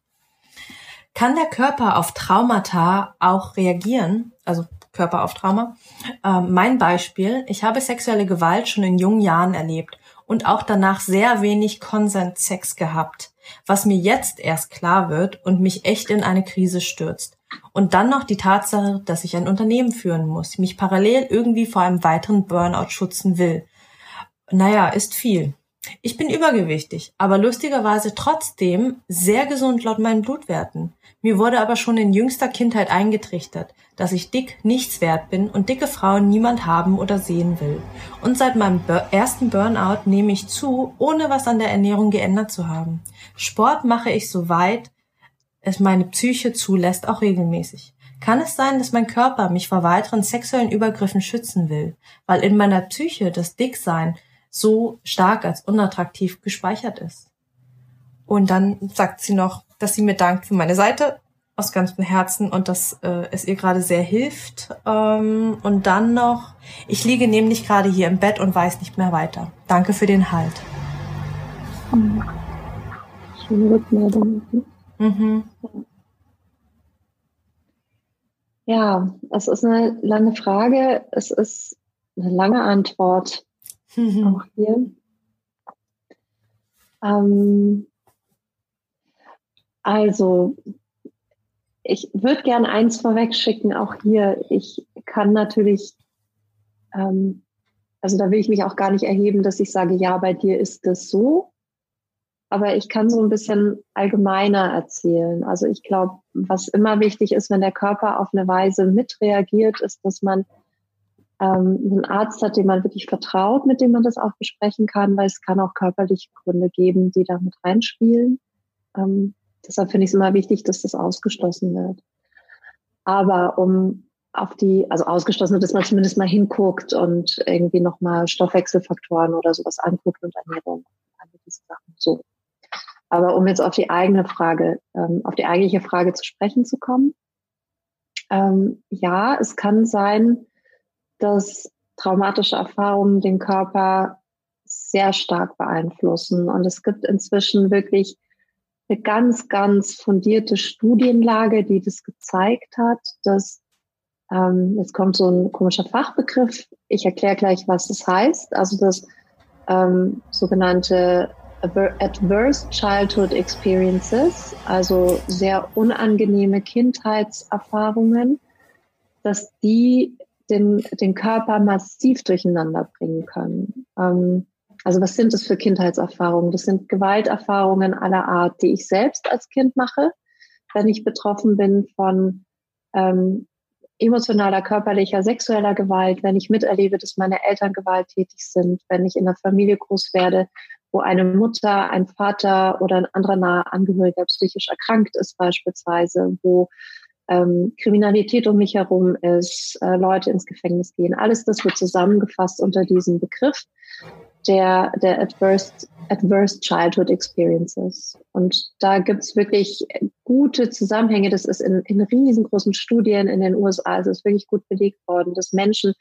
Kann der Körper auf Traumata auch reagieren? Also Körper auf Trauma. Ähm, mein Beispiel, ich habe sexuelle Gewalt schon in jungen Jahren erlebt und auch danach sehr wenig Consent-Sex gehabt, was mir jetzt erst klar wird und mich echt in eine Krise stürzt. Und dann noch die Tatsache, dass ich ein Unternehmen führen muss, mich parallel irgendwie vor einem weiteren Burnout schützen will. Naja, ist viel. Ich bin übergewichtig, aber lustigerweise trotzdem sehr gesund laut meinen Blutwerten. Mir wurde aber schon in jüngster Kindheit eingetrichtert, dass ich dick nichts wert bin und dicke Frauen niemand haben oder sehen will. Und seit meinem ersten Burnout nehme ich zu, ohne was an der Ernährung geändert zu haben. Sport mache ich soweit es meine Psyche zulässt, auch regelmäßig. Kann es sein, dass mein Körper mich vor weiteren sexuellen Übergriffen schützen will, weil in meiner Psyche das Dicksein so stark als unattraktiv gespeichert ist? Und dann sagt sie noch, dass sie mir dankt für meine Seite aus ganzem Herzen und dass äh, es ihr gerade sehr hilft. Ähm, und dann noch, ich liege nämlich gerade hier im Bett und weiß nicht mehr weiter. Danke für den Halt. Schöne Rückmeldung. Mhm. Ja, es ist eine lange Frage. Es ist eine lange Antwort. Mhm. Auch hier. Ähm, also, ich würde gerne eins vorweg schicken, auch hier. Ich kann natürlich, ähm, also da will ich mich auch gar nicht erheben, dass ich sage, ja, bei dir ist das so. Aber ich kann so ein bisschen allgemeiner erzählen. Also ich glaube, was immer wichtig ist, wenn der Körper auf eine Weise mitreagiert, ist, dass man ähm, einen Arzt hat, dem man wirklich vertraut, mit dem man das auch besprechen kann, weil es kann auch körperliche Gründe geben, die da mit reinspielen. Ähm, Deshalb finde ich es immer wichtig, dass das ausgeschlossen wird. Aber um auf die, also ausgeschlossen, dass man zumindest mal hinguckt und irgendwie nochmal Stoffwechselfaktoren oder sowas anguckt und Ernährung, diese Sachen so. Aber um jetzt auf die eigene Frage, ähm, auf die eigentliche Frage zu sprechen zu kommen, ähm, ja, es kann sein, dass traumatische Erfahrungen den Körper sehr stark beeinflussen. Und es gibt inzwischen wirklich eine ganz, ganz fundierte Studienlage, die das gezeigt hat, dass ähm, jetzt kommt so ein komischer Fachbegriff, ich erkläre gleich, was das heißt. Also das ähm, sogenannte Adverse Childhood Experiences, also sehr unangenehme Kindheitserfahrungen, dass die den, den Körper massiv durcheinander bringen können. Ähm, also was sind das für Kindheitserfahrungen? Das sind Gewalterfahrungen aller Art, die ich selbst als Kind mache, wenn ich betroffen bin von ähm, emotionaler, körperlicher, sexueller Gewalt, wenn ich miterlebe, dass meine Eltern gewalttätig sind, wenn ich in einer Familie groß werde, wo eine Mutter, ein Vater oder ein anderer naher Angehöriger psychisch erkrankt ist beispielsweise, wo ähm, Kriminalität um mich herum ist, äh, Leute ins Gefängnis gehen. Alles das wird zusammengefasst unter diesem Begriff der, der Adverse, Adverse Childhood Experiences. Und da gibt's wirklich gute Zusammenhänge. Das ist in, in riesengroßen Studien in den USA, also ist wirklich gut belegt worden, dass Menschen,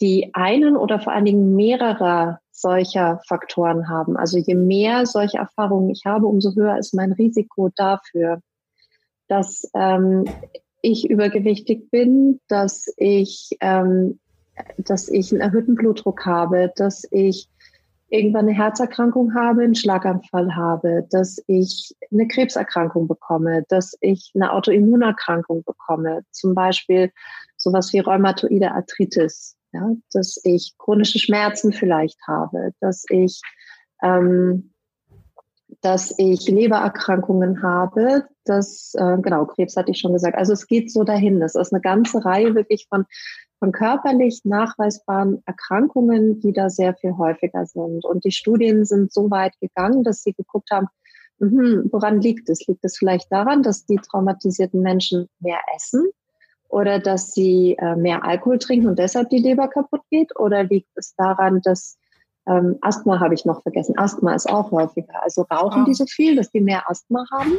die einen oder vor allen Dingen mehrere solcher Faktoren haben, also je mehr solche Erfahrungen ich habe, umso höher ist mein Risiko dafür, dass ähm, ich übergewichtig bin, dass ich ähm, dass ich einen erhöhten Blutdruck habe, dass ich irgendwann eine Herzerkrankung habe, einen Schlaganfall habe, dass ich eine Krebserkrankung bekomme, dass ich eine Autoimmunerkrankung bekomme, zum Beispiel sowas wie rheumatoide Arthritis, ja, dass ich chronische Schmerzen vielleicht habe, dass ich ähm, dass ich Lebererkrankungen habe, das, äh, genau, Krebs hatte ich schon gesagt. Also es geht so dahin. Das ist eine ganze Reihe wirklich von von körperlich nachweisbaren Erkrankungen, die da sehr viel häufiger sind. Und die Studien sind so weit gegangen, dass sie geguckt haben, mh, woran liegt es? Liegt es vielleicht daran, dass die traumatisierten Menschen mehr essen oder dass sie äh, mehr Alkohol trinken und deshalb die Leber kaputt geht? Oder liegt es daran, dass ähm, Asthma habe ich noch vergessen. Asthma ist auch häufiger. Also rauchen oh. die so viel, dass die mehr Asthma haben?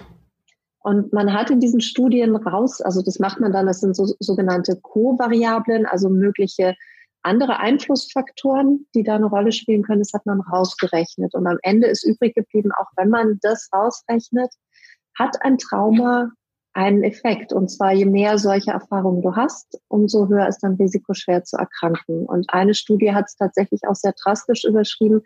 Und man hat in diesen Studien raus, also das macht man dann, das sind so, sogenannte Co-Variablen, also mögliche andere Einflussfaktoren, die da eine Rolle spielen können, das hat man rausgerechnet. Und am Ende ist übrig geblieben, auch wenn man das rausrechnet, hat ein Trauma einen Effekt. Und zwar je mehr solche Erfahrungen du hast, umso höher ist dein Risiko, schwer zu erkranken. Und eine Studie hat es tatsächlich auch sehr drastisch überschrieben,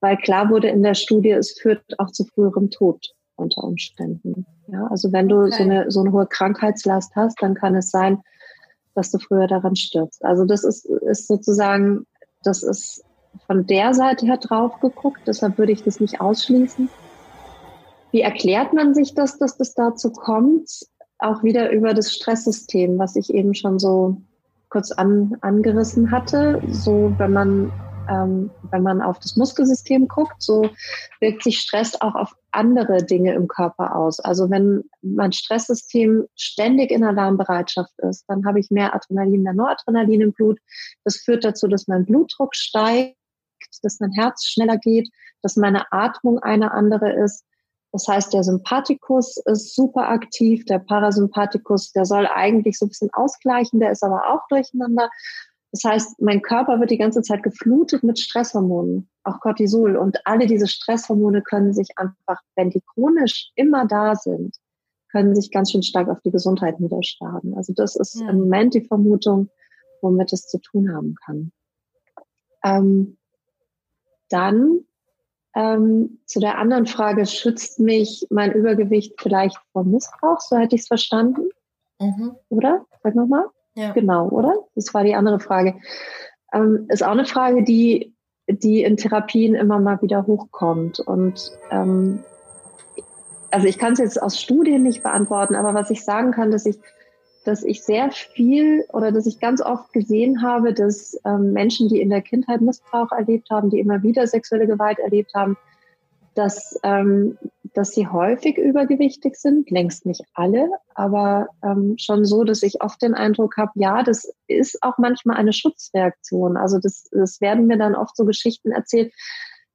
weil klar wurde in der Studie, es führt auch zu früherem Tod unter Umständen. Ja, also wenn du okay. so, eine, so eine hohe Krankheitslast hast, dann kann es sein, dass du früher daran stirbst. Also das ist, ist sozusagen, das ist von der Seite her drauf geguckt, deshalb würde ich das nicht ausschließen. Wie erklärt man sich das, dass das dazu kommt? Auch wieder über das Stresssystem, was ich eben schon so kurz an, angerissen hatte. So, wenn man ähm, wenn man auf das Muskelsystem guckt, so wirkt sich Stress auch auf andere Dinge im Körper aus. Also wenn mein Stresssystem ständig in Alarmbereitschaft ist, dann habe ich mehr Adrenalin, mehr Noradrenalin im Blut. Das führt dazu, dass mein Blutdruck steigt, dass mein Herz schneller geht, dass meine Atmung eine andere ist. Das heißt, der Sympathikus ist super aktiv, der Parasympathikus, der soll eigentlich so ein bisschen ausgleichen, der ist aber auch durcheinander. Das heißt, mein Körper wird die ganze Zeit geflutet mit Stresshormonen, auch Cortisol. Und alle diese Stresshormone können sich einfach, wenn die chronisch immer da sind, können sich ganz schön stark auf die Gesundheit niederschlagen. Also das ist ja. im Moment die Vermutung, womit es zu tun haben kann. Ähm, dann ähm, zu der anderen Frage, schützt mich mein Übergewicht vielleicht vor Missbrauch? So hätte ich es verstanden. Mhm. Oder? Sag nochmal. Ja. Genau, oder? Das war die andere Frage. Ähm, ist auch eine Frage, die, die in Therapien immer mal wieder hochkommt. Und ähm, also ich kann es jetzt aus Studien nicht beantworten, aber was ich sagen kann, dass ich, dass ich sehr viel oder dass ich ganz oft gesehen habe, dass ähm, Menschen, die in der Kindheit Missbrauch erlebt haben, die immer wieder sexuelle Gewalt erlebt haben, dass, ähm, dass sie häufig übergewichtig sind, längst nicht alle, aber ähm, schon so, dass ich oft den Eindruck habe, ja, das ist auch manchmal eine Schutzreaktion. Also das, das werden mir dann oft so Geschichten erzählt.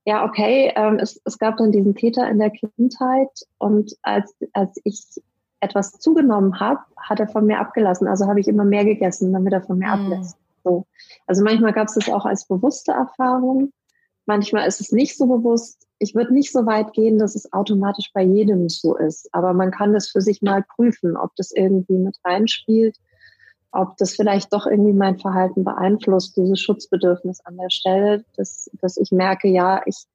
Ja, okay, ähm, es, es gab dann diesen Täter in der Kindheit und als, als ich etwas zugenommen habe, hat er von mir abgelassen. Also habe ich immer mehr gegessen, damit er von mir mhm. ablässt. So. Also manchmal gab es das auch als bewusste Erfahrung. Manchmal ist es nicht so bewusst ich würde nicht so weit gehen, dass es automatisch bei jedem so ist, aber man kann das für sich mal prüfen, ob das irgendwie mit reinspielt. ob das vielleicht doch irgendwie mein Verhalten beeinflusst, dieses Schutzbedürfnis an der Stelle, dass, dass ich merke, ja, ich,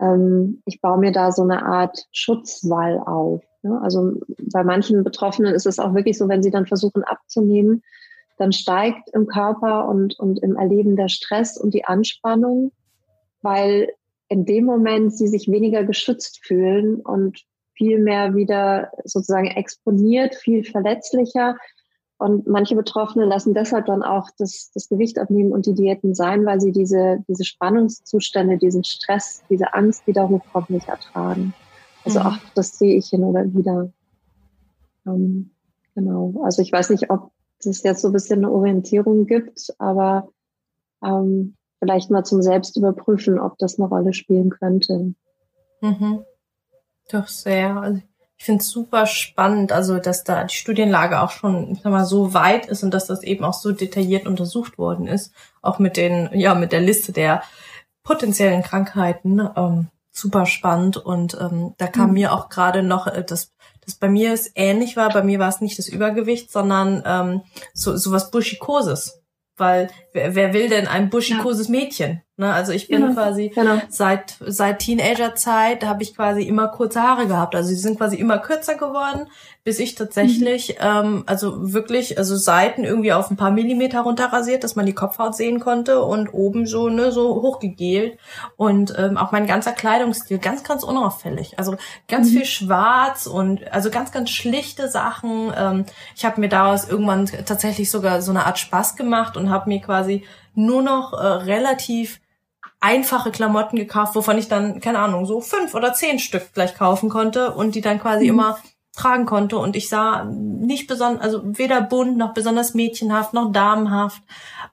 ähm, ich baue mir da so eine Art Schutzwall auf. Ne? Also bei manchen Betroffenen ist es auch wirklich so, wenn sie dann versuchen abzunehmen, dann steigt im Körper und, und im Erleben der Stress und die Anspannung, weil in dem Moment sie sich weniger geschützt fühlen und viel mehr wieder sozusagen exponiert, viel verletzlicher. Und manche Betroffene lassen deshalb dann auch das, das Gewicht abnehmen und die Diäten sein, weil sie diese, diese Spannungszustände, diesen Stress, diese Angst, die da hochkommt, nicht ertragen. Also mhm. auch das sehe ich hin oder wieder. Ähm, genau. Also ich weiß nicht, ob es jetzt so ein bisschen eine Orientierung gibt, aber ähm, vielleicht mal zum Selbstüberprüfen, ob das eine Rolle spielen könnte. Mhm. Doch sehr. Also ich finde es super spannend, also dass da die Studienlage auch schon ich sag mal, so weit ist und dass das eben auch so detailliert untersucht worden ist, auch mit den, ja, mit der Liste der potenziellen Krankheiten. Ähm, super spannend. Und ähm, da kam mhm. mir auch gerade noch, äh, das, das bei mir ist ähnlich war, bei mir war es nicht das Übergewicht, sondern ähm, so sowas Buschikoses. Weil wer, wer will denn ein buschikoses ja. Mädchen? Ne? Also ich bin ja, quasi genau. seit seit Teenagerzeit habe ich quasi immer kurze Haare gehabt. Also sie sind quasi immer kürzer geworden, bis ich tatsächlich, mhm. ähm, also wirklich, also Seiten irgendwie auf ein paar Millimeter runterrasiert, dass man die Kopfhaut sehen konnte und oben so, ne, so hochgegelt. Und ähm, auch mein ganzer Kleidungsstil ganz, ganz unauffällig. Also ganz mhm. viel schwarz und also ganz, ganz schlichte Sachen. Ähm, ich habe mir daraus irgendwann tatsächlich sogar so eine Art Spaß gemacht und habe mir quasi nur noch äh, relativ einfache Klamotten gekauft, wovon ich dann, keine Ahnung, so fünf oder zehn Stück gleich kaufen konnte und die dann quasi mhm. immer tragen konnte und ich sah nicht besonders, also weder bunt noch besonders mädchenhaft noch damenhaft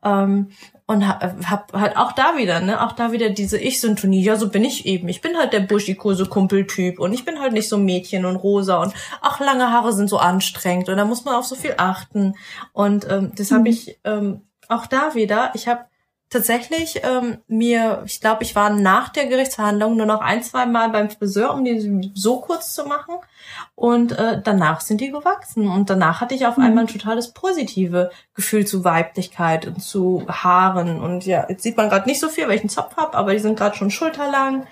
ähm, und hab, hab halt auch da wieder, ne, auch da wieder diese Ich-Sintonie, ja, so bin ich eben. Ich bin halt der buschikose Kumpeltyp und ich bin halt nicht so Mädchen und rosa und auch lange Haare sind so anstrengend und da muss man auf so viel achten und ähm, das habe mhm. ich ähm, auch da wieder, ich habe tatsächlich ähm, mir, ich glaube, ich war nach der Gerichtsverhandlung nur noch ein, zwei Mal beim Friseur, um die so kurz zu machen. Und äh, danach sind die gewachsen. Und danach hatte ich auf mhm. einmal ein totales positive Gefühl zu Weiblichkeit und zu Haaren. Und ja, jetzt sieht man gerade nicht so viel, weil ich einen Zopf habe, aber die sind gerade schon schulterlang.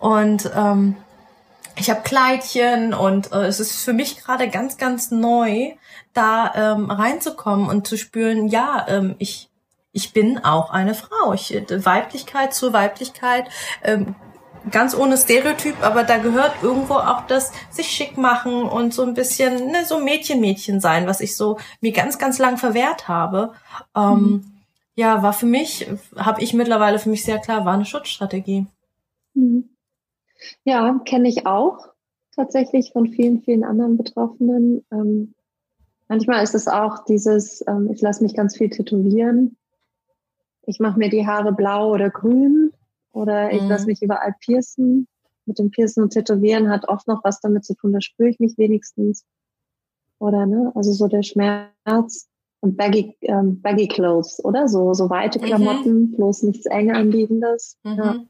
Und ähm, ich habe Kleidchen und äh, es ist für mich gerade ganz, ganz neu, da ähm, reinzukommen und zu spüren, ja, ähm, ich ich bin auch eine Frau. Ich, Weiblichkeit zur Weiblichkeit, ähm, ganz ohne Stereotyp, aber da gehört irgendwo auch das sich schick machen und so ein bisschen ne, so Mädchen-Mädchen sein, was ich so mir ganz, ganz lang verwehrt habe. Ähm, mhm. Ja, war für mich, habe ich mittlerweile für mich sehr klar, war eine Schutzstrategie. Mhm. Ja, kenne ich auch tatsächlich von vielen, vielen anderen Betroffenen. Ähm, manchmal ist es auch dieses, ähm, ich lasse mich ganz viel tätowieren ich mache mir die Haare blau oder grün oder ich mhm. lasse mich überall piercen. Mit dem Piercen und Tätowieren hat oft noch was damit zu tun, da spüre ich mich wenigstens. Oder, ne? Also so der Schmerz und baggy, ähm, baggy Clothes, oder? So, so weite mhm. Klamotten, mhm. bloß nichts eng anliegendes. Mhm. Ja.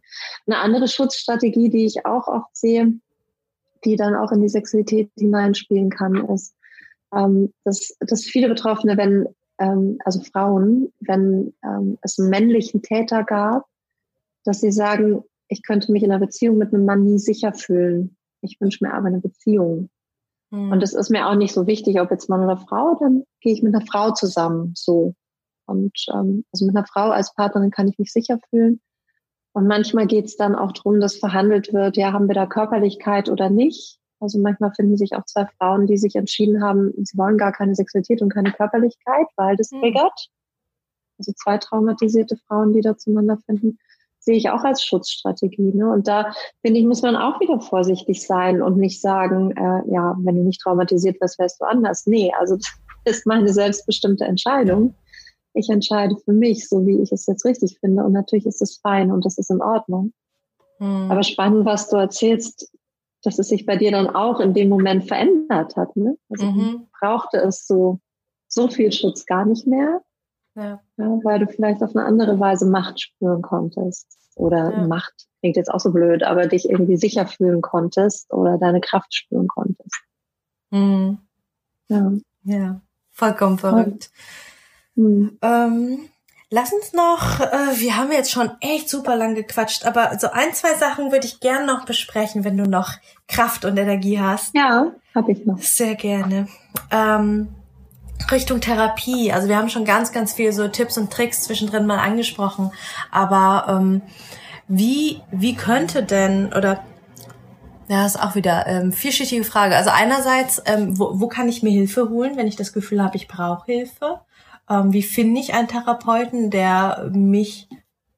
Eine andere Schutzstrategie, die ich auch oft sehe, die dann auch in die Sexualität hineinspielen kann, ist, ähm, dass, dass viele Betroffene, wenn ähm, also Frauen, wenn ähm, es einen männlichen Täter gab, dass sie sagen, ich könnte mich in einer Beziehung mit einem Mann nie sicher fühlen. Ich wünsche mir aber eine Beziehung. Mhm. Und es ist mir auch nicht so wichtig, ob jetzt Mann oder Frau, dann gehe ich mit einer Frau zusammen, so. Und ähm, also mit einer Frau als Partnerin kann ich mich sicher fühlen. Und manchmal geht es dann auch darum, dass verhandelt wird, ja, haben wir da Körperlichkeit oder nicht? Also manchmal finden sich auch zwei Frauen, die sich entschieden haben, sie wollen gar keine Sexualität und keine Körperlichkeit, weil das mhm. triggert. Also zwei traumatisierte Frauen, die da zueinander finden, sehe ich auch als Schutzstrategie. Ne? Und da finde ich, muss man auch wieder vorsichtig sein und nicht sagen, äh, ja, wenn du nicht traumatisiert wirst, wärst du anders. Nee, also das ist meine selbstbestimmte Entscheidung. Ich entscheide für mich, so wie ich es jetzt richtig finde. Und natürlich ist es fein und das ist in Ordnung. Mhm. Aber spannend, was du erzählst, dass es sich bei dir dann auch in dem Moment verändert hat. Ne? Also mhm. brauchte es so, so viel Schutz gar nicht mehr, ja. Ja, weil du vielleicht auf eine andere Weise Macht spüren konntest. Oder ja. Macht klingt jetzt auch so blöd, aber dich irgendwie sicher fühlen konntest oder deine Kraft spüren konntest. Mhm. Ja. ja, vollkommen verrückt. Mhm. Ähm, lass uns noch, äh, wir haben jetzt schon echt super lang gequatscht, aber so ein, zwei Sachen würde ich gerne noch besprechen, wenn du noch Kraft und Energie hast. Ja, habe ich noch. Sehr gerne. Ähm, Richtung Therapie. Also wir haben schon ganz, ganz viel so Tipps und Tricks zwischendrin mal angesprochen. Aber ähm, wie, wie könnte denn oder ja, ist auch wieder ähm, vielschichtige Frage. Also einerseits, ähm, wo, wo kann ich mir Hilfe holen, wenn ich das Gefühl habe, ich brauche Hilfe? Ähm, wie finde ich einen Therapeuten, der mich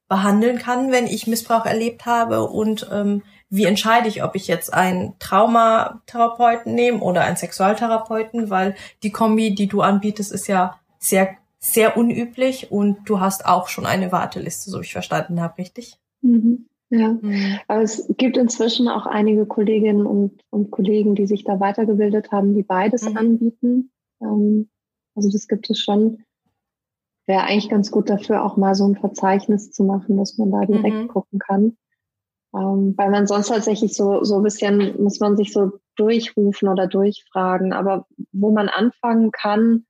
behandeln kann, wenn ich Missbrauch erlebt habe? Und ähm, wie entscheide ich, ob ich jetzt einen Traumatherapeuten nehme oder einen Sexualtherapeuten? Weil die Kombi, die du anbietest, ist ja sehr, sehr unüblich und du hast auch schon eine Warteliste, so ich verstanden habe, richtig? Mhm. Ja, mhm. aber es gibt inzwischen auch einige Kolleginnen und, und Kollegen, die sich da weitergebildet haben, die beides mhm. anbieten. Ähm, also das gibt es schon. Wäre eigentlich ganz gut dafür, auch mal so ein Verzeichnis zu machen, dass man da direkt mhm. gucken kann. Ähm, weil man sonst tatsächlich so, so ein bisschen, muss man sich so durchrufen oder durchfragen. Aber wo man anfangen kann,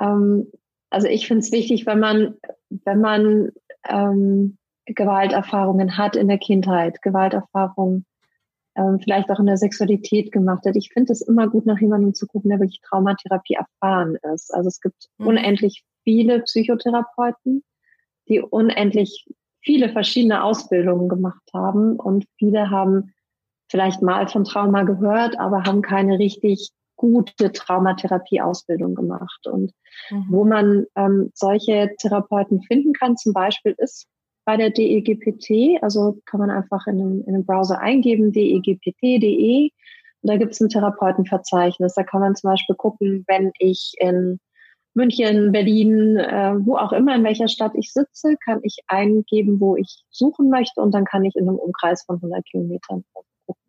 ähm, also ich finde es wichtig, wenn man, wenn man ähm, Gewalterfahrungen hat in der Kindheit, Gewalterfahrungen ähm, vielleicht auch in der Sexualität gemacht hat. Ich finde es immer gut, nach jemandem zu gucken, der wirklich Traumatherapie erfahren ist. Also es gibt mhm. unendlich viele Psychotherapeuten, die unendlich viele verschiedene Ausbildungen gemacht haben und viele haben vielleicht mal von Trauma gehört, aber haben keine richtig gute Traumatherapie-Ausbildung gemacht. Und mhm. wo man ähm, solche Therapeuten finden kann, zum Beispiel ist bei der DEGPT. Also kann man einfach in den, in den Browser eingeben, degpt.de. Und da gibt es ein Therapeutenverzeichnis. Da kann man zum Beispiel gucken, wenn ich in München, Berlin, äh, wo auch immer, in welcher Stadt ich sitze, kann ich eingeben, wo ich suchen möchte und dann kann ich in einem Umkreis von 100 Kilometern gucken.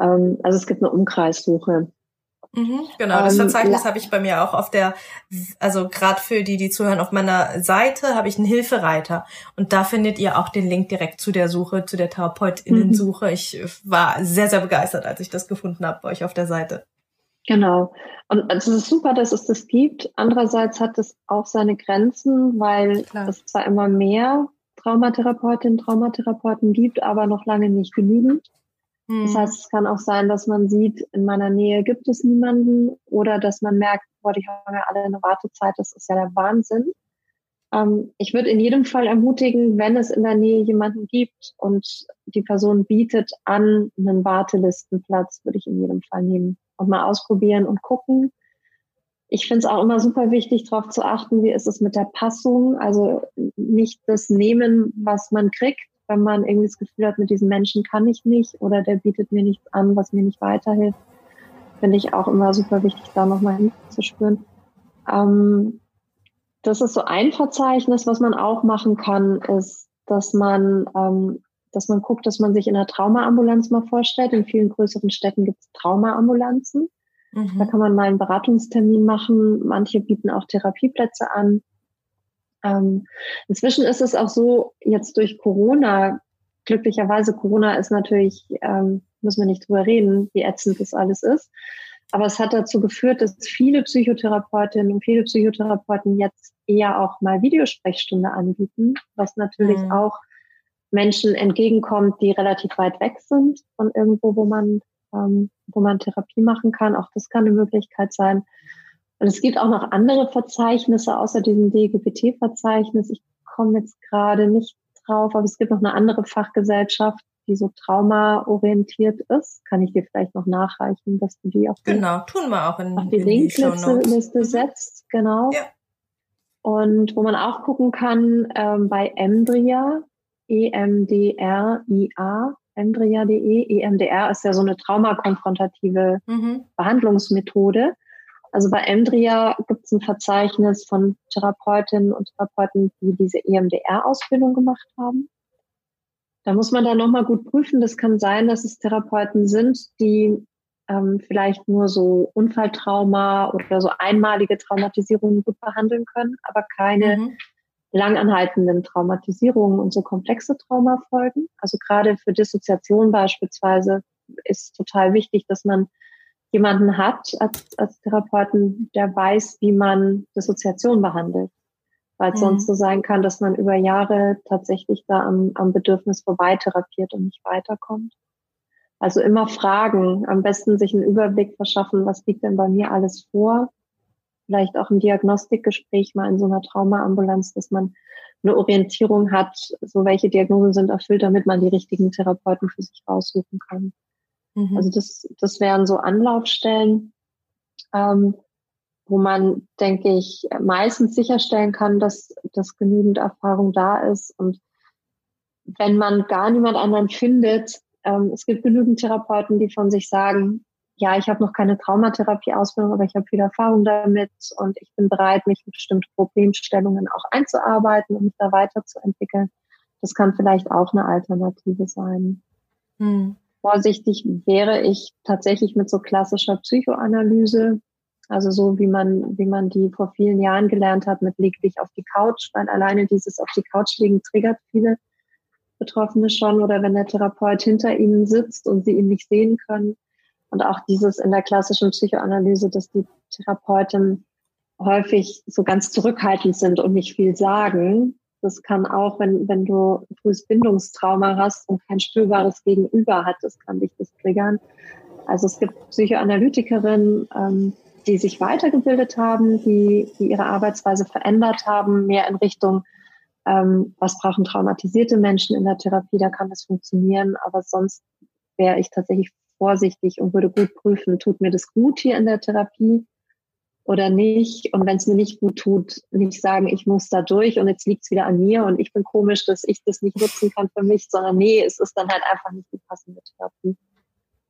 Ähm, also es gibt eine Umkreissuche. Mhm, genau, das ähm, Verzeichnis ähm, habe ich bei mir auch auf der, also gerade für die, die zuhören, auf meiner Seite habe ich einen Hilfereiter und da findet ihr auch den Link direkt zu der Suche, zu der Therapeutinnensuche. Mhm. Ich war sehr, sehr begeistert, als ich das gefunden habe bei euch auf der Seite. Genau. Und es ist super, dass es das gibt. Andererseits hat es auch seine Grenzen, weil Klar. es zwar immer mehr Traumatherapeutinnen, Traumatherapeuten gibt, aber noch lange nicht genügend. Das hm. heißt, es kann auch sein, dass man sieht, in meiner Nähe gibt es niemanden oder dass man merkt, boah, die haben ja alle eine Wartezeit, das ist ja der Wahnsinn. Ähm, ich würde in jedem Fall ermutigen, wenn es in der Nähe jemanden gibt und die Person bietet an einen Wartelistenplatz, würde ich in jedem Fall nehmen und mal ausprobieren und gucken. Ich finde es auch immer super wichtig, darauf zu achten, wie ist es mit der Passung. Also nicht das nehmen, was man kriegt, wenn man irgendwie das Gefühl hat, mit diesem Menschen kann ich nicht oder der bietet mir nichts an, was mir nicht weiterhilft, finde ich auch immer super wichtig, da nochmal hinzuspüren. Ähm, das ist so ein Verzeichnis, was man auch machen kann, ist, dass man, ähm, dass man guckt, dass man sich in einer Traumaambulanz mal vorstellt. In vielen größeren Städten gibt es Traumaambulanzen. Mhm. Da kann man mal einen Beratungstermin machen. Manche bieten auch Therapieplätze an. Ähm, inzwischen ist es auch so, jetzt durch Corona, glücklicherweise Corona ist natürlich, ähm, müssen wir nicht drüber reden, wie ätzend das alles ist. Aber es hat dazu geführt, dass viele Psychotherapeutinnen und viele Psychotherapeuten jetzt eher auch mal Videosprechstunde anbieten, was natürlich mhm. auch Menschen entgegenkommt, die relativ weit weg sind von irgendwo, wo man, ähm, wo man Therapie machen kann. Auch das kann eine Möglichkeit sein. Und es gibt auch noch andere Verzeichnisse außer diesem DGPT-Verzeichnis. Ich komme jetzt gerade nicht drauf, aber es gibt noch eine andere Fachgesellschaft, die so traumaorientiert ist. Kann ich dir vielleicht noch nachreichen, dass du die auf die, genau, tun wir auch in, auf die Linkliste Liste mhm. setzt. Genau. Ja. Und wo man auch gucken kann, ähm, bei Emdria, E-M-D-R-I-A, emdria.de. EMDR ist ja so eine traumakonfrontative mhm. Behandlungsmethode. Also bei Emdria gibt es ein Verzeichnis von Therapeutinnen und Therapeuten, die diese EMDR-Ausbildung gemacht haben. Da muss man dann nochmal gut prüfen. Das kann sein, dass es Therapeuten sind, die ähm, vielleicht nur so Unfalltrauma oder so einmalige Traumatisierungen gut behandeln können, aber keine mhm. Langanhaltenden Traumatisierungen und so komplexe Traumafolgen. Also gerade für Dissoziation beispielsweise ist total wichtig, dass man jemanden hat als, als Therapeuten, der weiß, wie man Dissoziation behandelt. Weil es mhm. sonst so sein kann, dass man über Jahre tatsächlich da am, am Bedürfnis vorbei therapiert und nicht weiterkommt. Also immer fragen, am besten sich einen Überblick verschaffen, was liegt denn bei mir alles vor. Vielleicht auch im Diagnostikgespräch mal in so einer Traumaambulanz, dass man eine Orientierung hat, so welche Diagnosen sind erfüllt, damit man die richtigen Therapeuten für sich raussuchen kann. Mhm. Also das, das wären so Anlaufstellen, ähm, wo man, denke ich, meistens sicherstellen kann, dass, dass genügend Erfahrung da ist. Und wenn man gar niemand anderen findet, ähm, es gibt genügend Therapeuten, die von sich sagen, ja, ich habe noch keine Traumatherapie-Ausbildung, aber ich habe viel Erfahrung damit und ich bin bereit, mich in bestimmte Problemstellungen auch einzuarbeiten und mich da weiterzuentwickeln. Das kann vielleicht auch eine Alternative sein. Hm. Vorsichtig wäre ich tatsächlich mit so klassischer Psychoanalyse, also so wie man, wie man die vor vielen Jahren gelernt hat, mit leg dich auf die Couch, weil alleine dieses auf die Couch liegen triggert viele Betroffene schon oder wenn der Therapeut hinter ihnen sitzt und sie ihn nicht sehen können. Und auch dieses in der klassischen Psychoanalyse, dass die Therapeuten häufig so ganz zurückhaltend sind und nicht viel sagen. Das kann auch, wenn, wenn du frühes Bindungstrauma hast und kein spürbares Gegenüber hat, das kann dich das triggern. Also es gibt Psychoanalytikerinnen, ähm, die sich weitergebildet haben, die, die ihre Arbeitsweise verändert haben, mehr in Richtung ähm, was brauchen traumatisierte Menschen in der Therapie, da kann das funktionieren, aber sonst wäre ich tatsächlich vorsichtig und würde gut prüfen, tut mir das gut hier in der Therapie oder nicht? Und wenn es mir nicht gut tut, nicht sagen, ich muss da durch und jetzt liegt es wieder an mir und ich bin komisch, dass ich das nicht nutzen kann für mich, sondern nee, es ist dann halt einfach nicht die passende Therapie.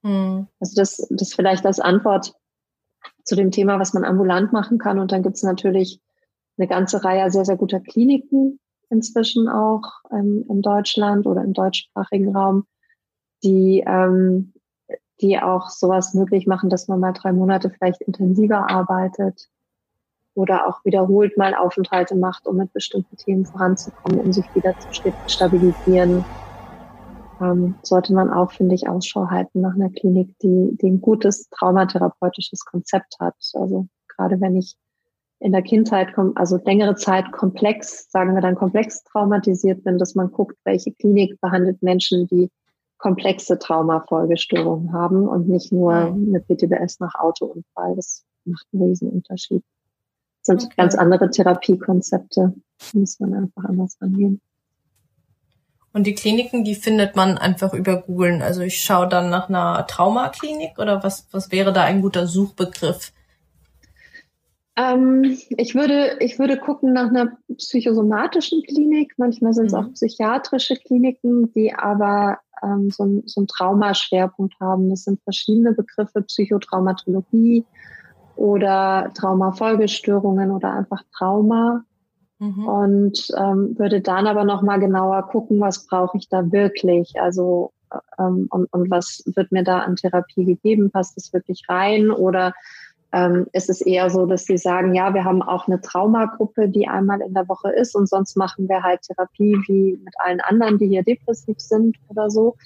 Hm. Also das, das vielleicht als Antwort zu dem Thema, was man ambulant machen kann. Und dann gibt es natürlich eine ganze Reihe sehr, sehr guter Kliniken, inzwischen auch ähm, in Deutschland oder im deutschsprachigen Raum, die, ähm, die auch sowas möglich machen, dass man mal drei Monate vielleicht intensiver arbeitet oder auch wiederholt mal Aufenthalte macht, um mit bestimmten Themen voranzukommen, um sich wieder zu stabilisieren. Ähm, sollte man auch, finde ich, Ausschau halten nach einer Klinik, die, die ein gutes traumatherapeutisches Konzept hat. Also gerade wenn ich in der Kindheit, also längere Zeit komplex, sagen wir dann komplex traumatisiert bin, dass man guckt, welche Klinik behandelt Menschen, die komplexe Traumafolgestörungen haben und nicht nur eine PTBS nach Autounfall. Das macht einen riesen Unterschied. Das sind okay. ganz andere Therapiekonzepte. Da muss man einfach anders rangehen. Und die Kliniken, die findet man einfach über Googlen. Also ich schaue dann nach einer Traumaklinik oder was, was wäre da ein guter Suchbegriff? Ähm, ich, würde, ich würde gucken nach einer psychosomatischen Klinik. Manchmal sind es mhm. auch psychiatrische Kliniken, die aber ähm, so, ein, so einen Traumaschwerpunkt haben. Das sind verschiedene Begriffe, Psychotraumatologie oder Traumafolgestörungen oder einfach Trauma. Mhm. Und ähm, würde dann aber nochmal genauer gucken, was brauche ich da wirklich? Also ähm, und, und was wird mir da an Therapie gegeben? Passt es wirklich rein? Oder ähm, ist es eher so, dass sie sagen, ja, wir haben auch eine Traumagruppe, die einmal in der Woche ist und sonst machen wir halt Therapie wie mit allen anderen, die hier depressiv sind oder so.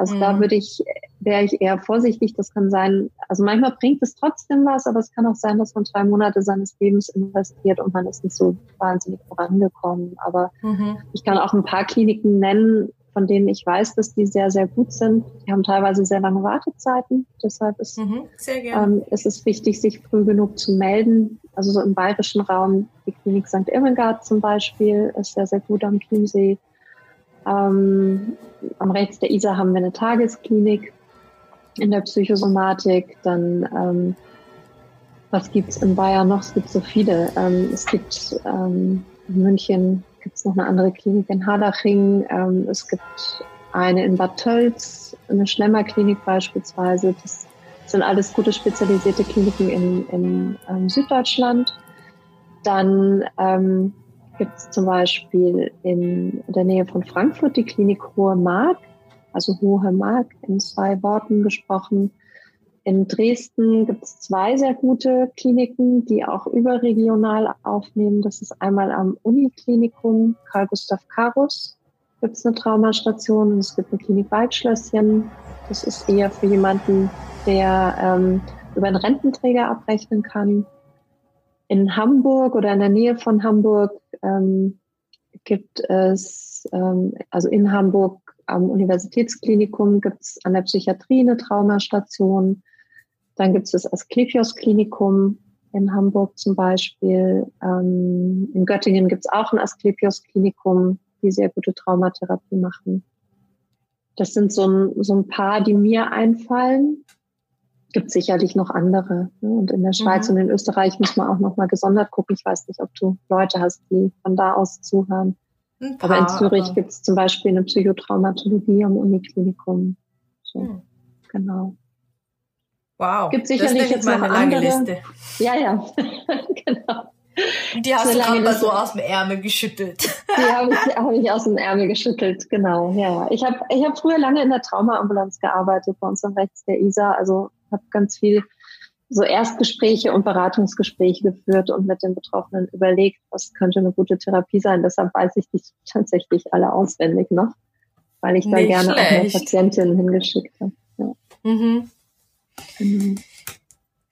Also mhm. da würde ich, wäre ich eher vorsichtig. Das kann sein, also manchmal bringt es trotzdem was, aber es kann auch sein, dass man drei Monate seines Lebens investiert und man ist nicht so wahnsinnig vorangekommen. Aber mhm. ich kann auch ein paar Kliniken nennen, von denen ich weiß, dass die sehr, sehr gut sind. Die haben teilweise sehr lange Wartezeiten. Deshalb ist, mhm, ähm, ist es wichtig, sich früh genug zu melden. Also so im bayerischen Raum, die Klinik St. Irmengard zum Beispiel, ist sehr, sehr gut am Chiemsee. Ähm, am rechts der Isar haben wir eine Tagesklinik in der Psychosomatik. Dann, ähm, was gibt's in Bayern noch? Es gibt so viele. Ähm, es gibt ähm, in München gibt es noch eine andere Klinik in Harlaching. Ähm, es gibt eine in Bad Tölz, eine Schlemmerklinik beispielsweise. Das sind alles gute spezialisierte Kliniken in, in ähm, Süddeutschland. Dann ähm, gibt es zum Beispiel in der Nähe von Frankfurt die Klinik Hohe Mark, also Hohe Mark in zwei Worten gesprochen. In Dresden gibt es zwei sehr gute Kliniken, die auch überregional aufnehmen. Das ist einmal am Uniklinikum Karl Gustav Karus gibt es eine Traumastation und es gibt eine Klinik Waldschlösschen. Das ist eher für jemanden, der ähm, über einen Rententräger abrechnen kann. In Hamburg oder in der Nähe von Hamburg ähm, gibt es, ähm, also in Hamburg am Universitätsklinikum gibt es an der Psychiatrie eine Traumastation. Dann gibt es das Asklepios-Klinikum in Hamburg zum Beispiel. Ähm, in Göttingen gibt es auch ein Asklepios-Klinikum, die sehr gute Traumatherapie machen. Das sind so ein, so ein paar, die mir einfallen. Gibt sicherlich noch andere. Ne? Und in der Schweiz mhm. und in Österreich muss man auch noch mal gesondert gucken. Ich weiß nicht, ob du Leute hast, die von da aus zuhören. Paar, aber in Zürich gibt es zum Beispiel eine Psychotraumatologie am Uniklinikum. So, hm. Genau. Wow. Gibt sicherlich das jetzt mal eine lange andere. Liste. Ja, ja. genau. Die hast du gerade mal so aus dem Ärmel geschüttelt. Die habe ich, hab ich aus dem Ärmel geschüttelt, genau. Ja, ich habe ich hab früher lange in der Traumaambulanz gearbeitet bei uns am rechts der ISA. Also habe ganz viel so Erstgespräche und Beratungsgespräche geführt und mit den Betroffenen überlegt, was könnte eine gute Therapie sein. Deshalb weiß ich die tatsächlich alle auswendig noch, weil ich da Nicht gerne schlecht. auch eine Patientin hingeschickt habe. Ja. Mhm. Genau.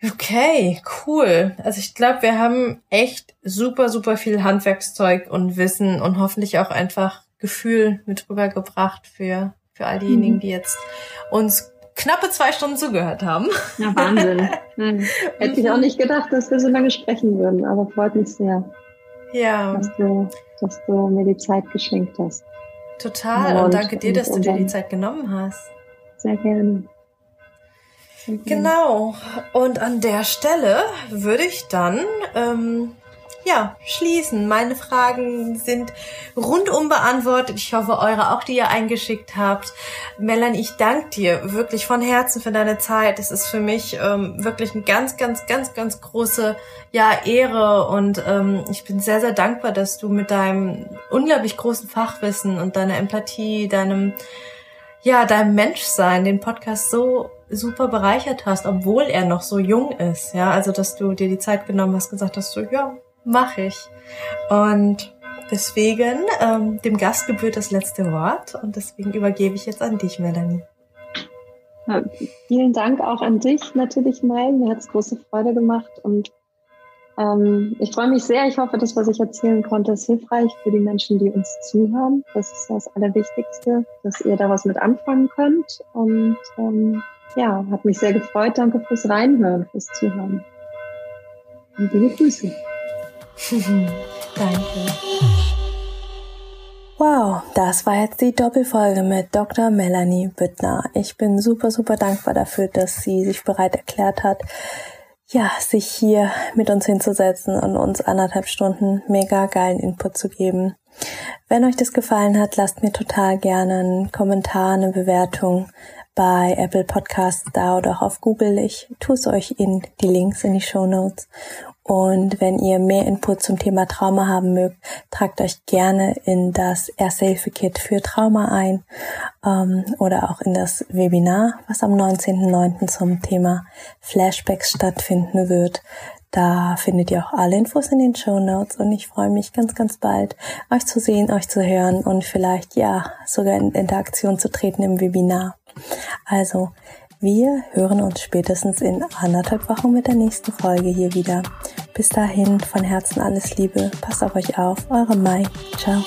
Okay, cool. Also ich glaube, wir haben echt super, super viel Handwerkszeug und Wissen und hoffentlich auch einfach Gefühl mit rübergebracht für, für all diejenigen, mhm. die jetzt uns knappe zwei Stunden zugehört haben. Ja, Wahnsinn. Hm. Hätte ich auch nicht gedacht, dass wir so lange sprechen würden, aber freut mich sehr. Ja. Dass du, dass du mir die Zeit geschenkt hast. Total. Und, und danke dir, dass du dir die Zeit genommen hast. Sehr gerne. Genau. Und an der Stelle würde ich dann ähm, ja schließen. Meine Fragen sind rundum beantwortet. Ich hoffe, eure auch, die ihr eingeschickt habt. Melanie, ich danke dir wirklich von Herzen für deine Zeit. Es ist für mich ähm, wirklich eine ganz, ganz, ganz, ganz große ja Ehre und ähm, ich bin sehr, sehr dankbar, dass du mit deinem unglaublich großen Fachwissen und deiner Empathie, deinem ja, deinem Menschsein den Podcast so super bereichert hast, obwohl er noch so jung ist. Ja, also dass du dir die Zeit genommen hast, gesagt hast, so, ja, mach ich. Und deswegen, ähm, dem Gast gebührt das letzte Wort und deswegen übergebe ich jetzt an dich, Melanie. Ja, vielen Dank auch an dich natürlich, Mai. Mir hat es große Freude gemacht und ähm, ich freue mich sehr. Ich hoffe, das, was ich erzählen konnte, ist hilfreich für die Menschen, die uns zuhören. Das ist das Allerwichtigste, dass ihr da was mit anfangen könnt. Und ähm, ja, hat mich sehr gefreut. Danke fürs Reinhören, fürs Zuhören. Und liebe Grüße. Danke. Wow, das war jetzt die Doppelfolge mit Dr. Melanie Büttner. Ich bin super, super dankbar dafür, dass sie sich bereit erklärt hat, ja, sich hier mit uns hinzusetzen und uns anderthalb Stunden mega geilen Input zu geben. Wenn euch das gefallen hat, lasst mir total gerne einen Kommentar, eine Bewertung bei Apple Podcasts da oder auch auf Google. Ich tue es euch in die Links in die Show Notes. Und wenn ihr mehr Input zum Thema Trauma haben mögt, tragt euch gerne in das Erste-Hilfe-Kit für Trauma ein ähm, oder auch in das Webinar, was am 19.09. zum Thema Flashbacks stattfinden wird. Da findet ihr auch alle Infos in den Show Notes und ich freue mich ganz, ganz bald, euch zu sehen, euch zu hören und vielleicht ja sogar in Interaktion zu treten im Webinar. Also, wir hören uns spätestens in anderthalb Wochen mit der nächsten Folge hier wieder. Bis dahin, von Herzen alles Liebe, passt auf euch auf, eure Mai. Ciao.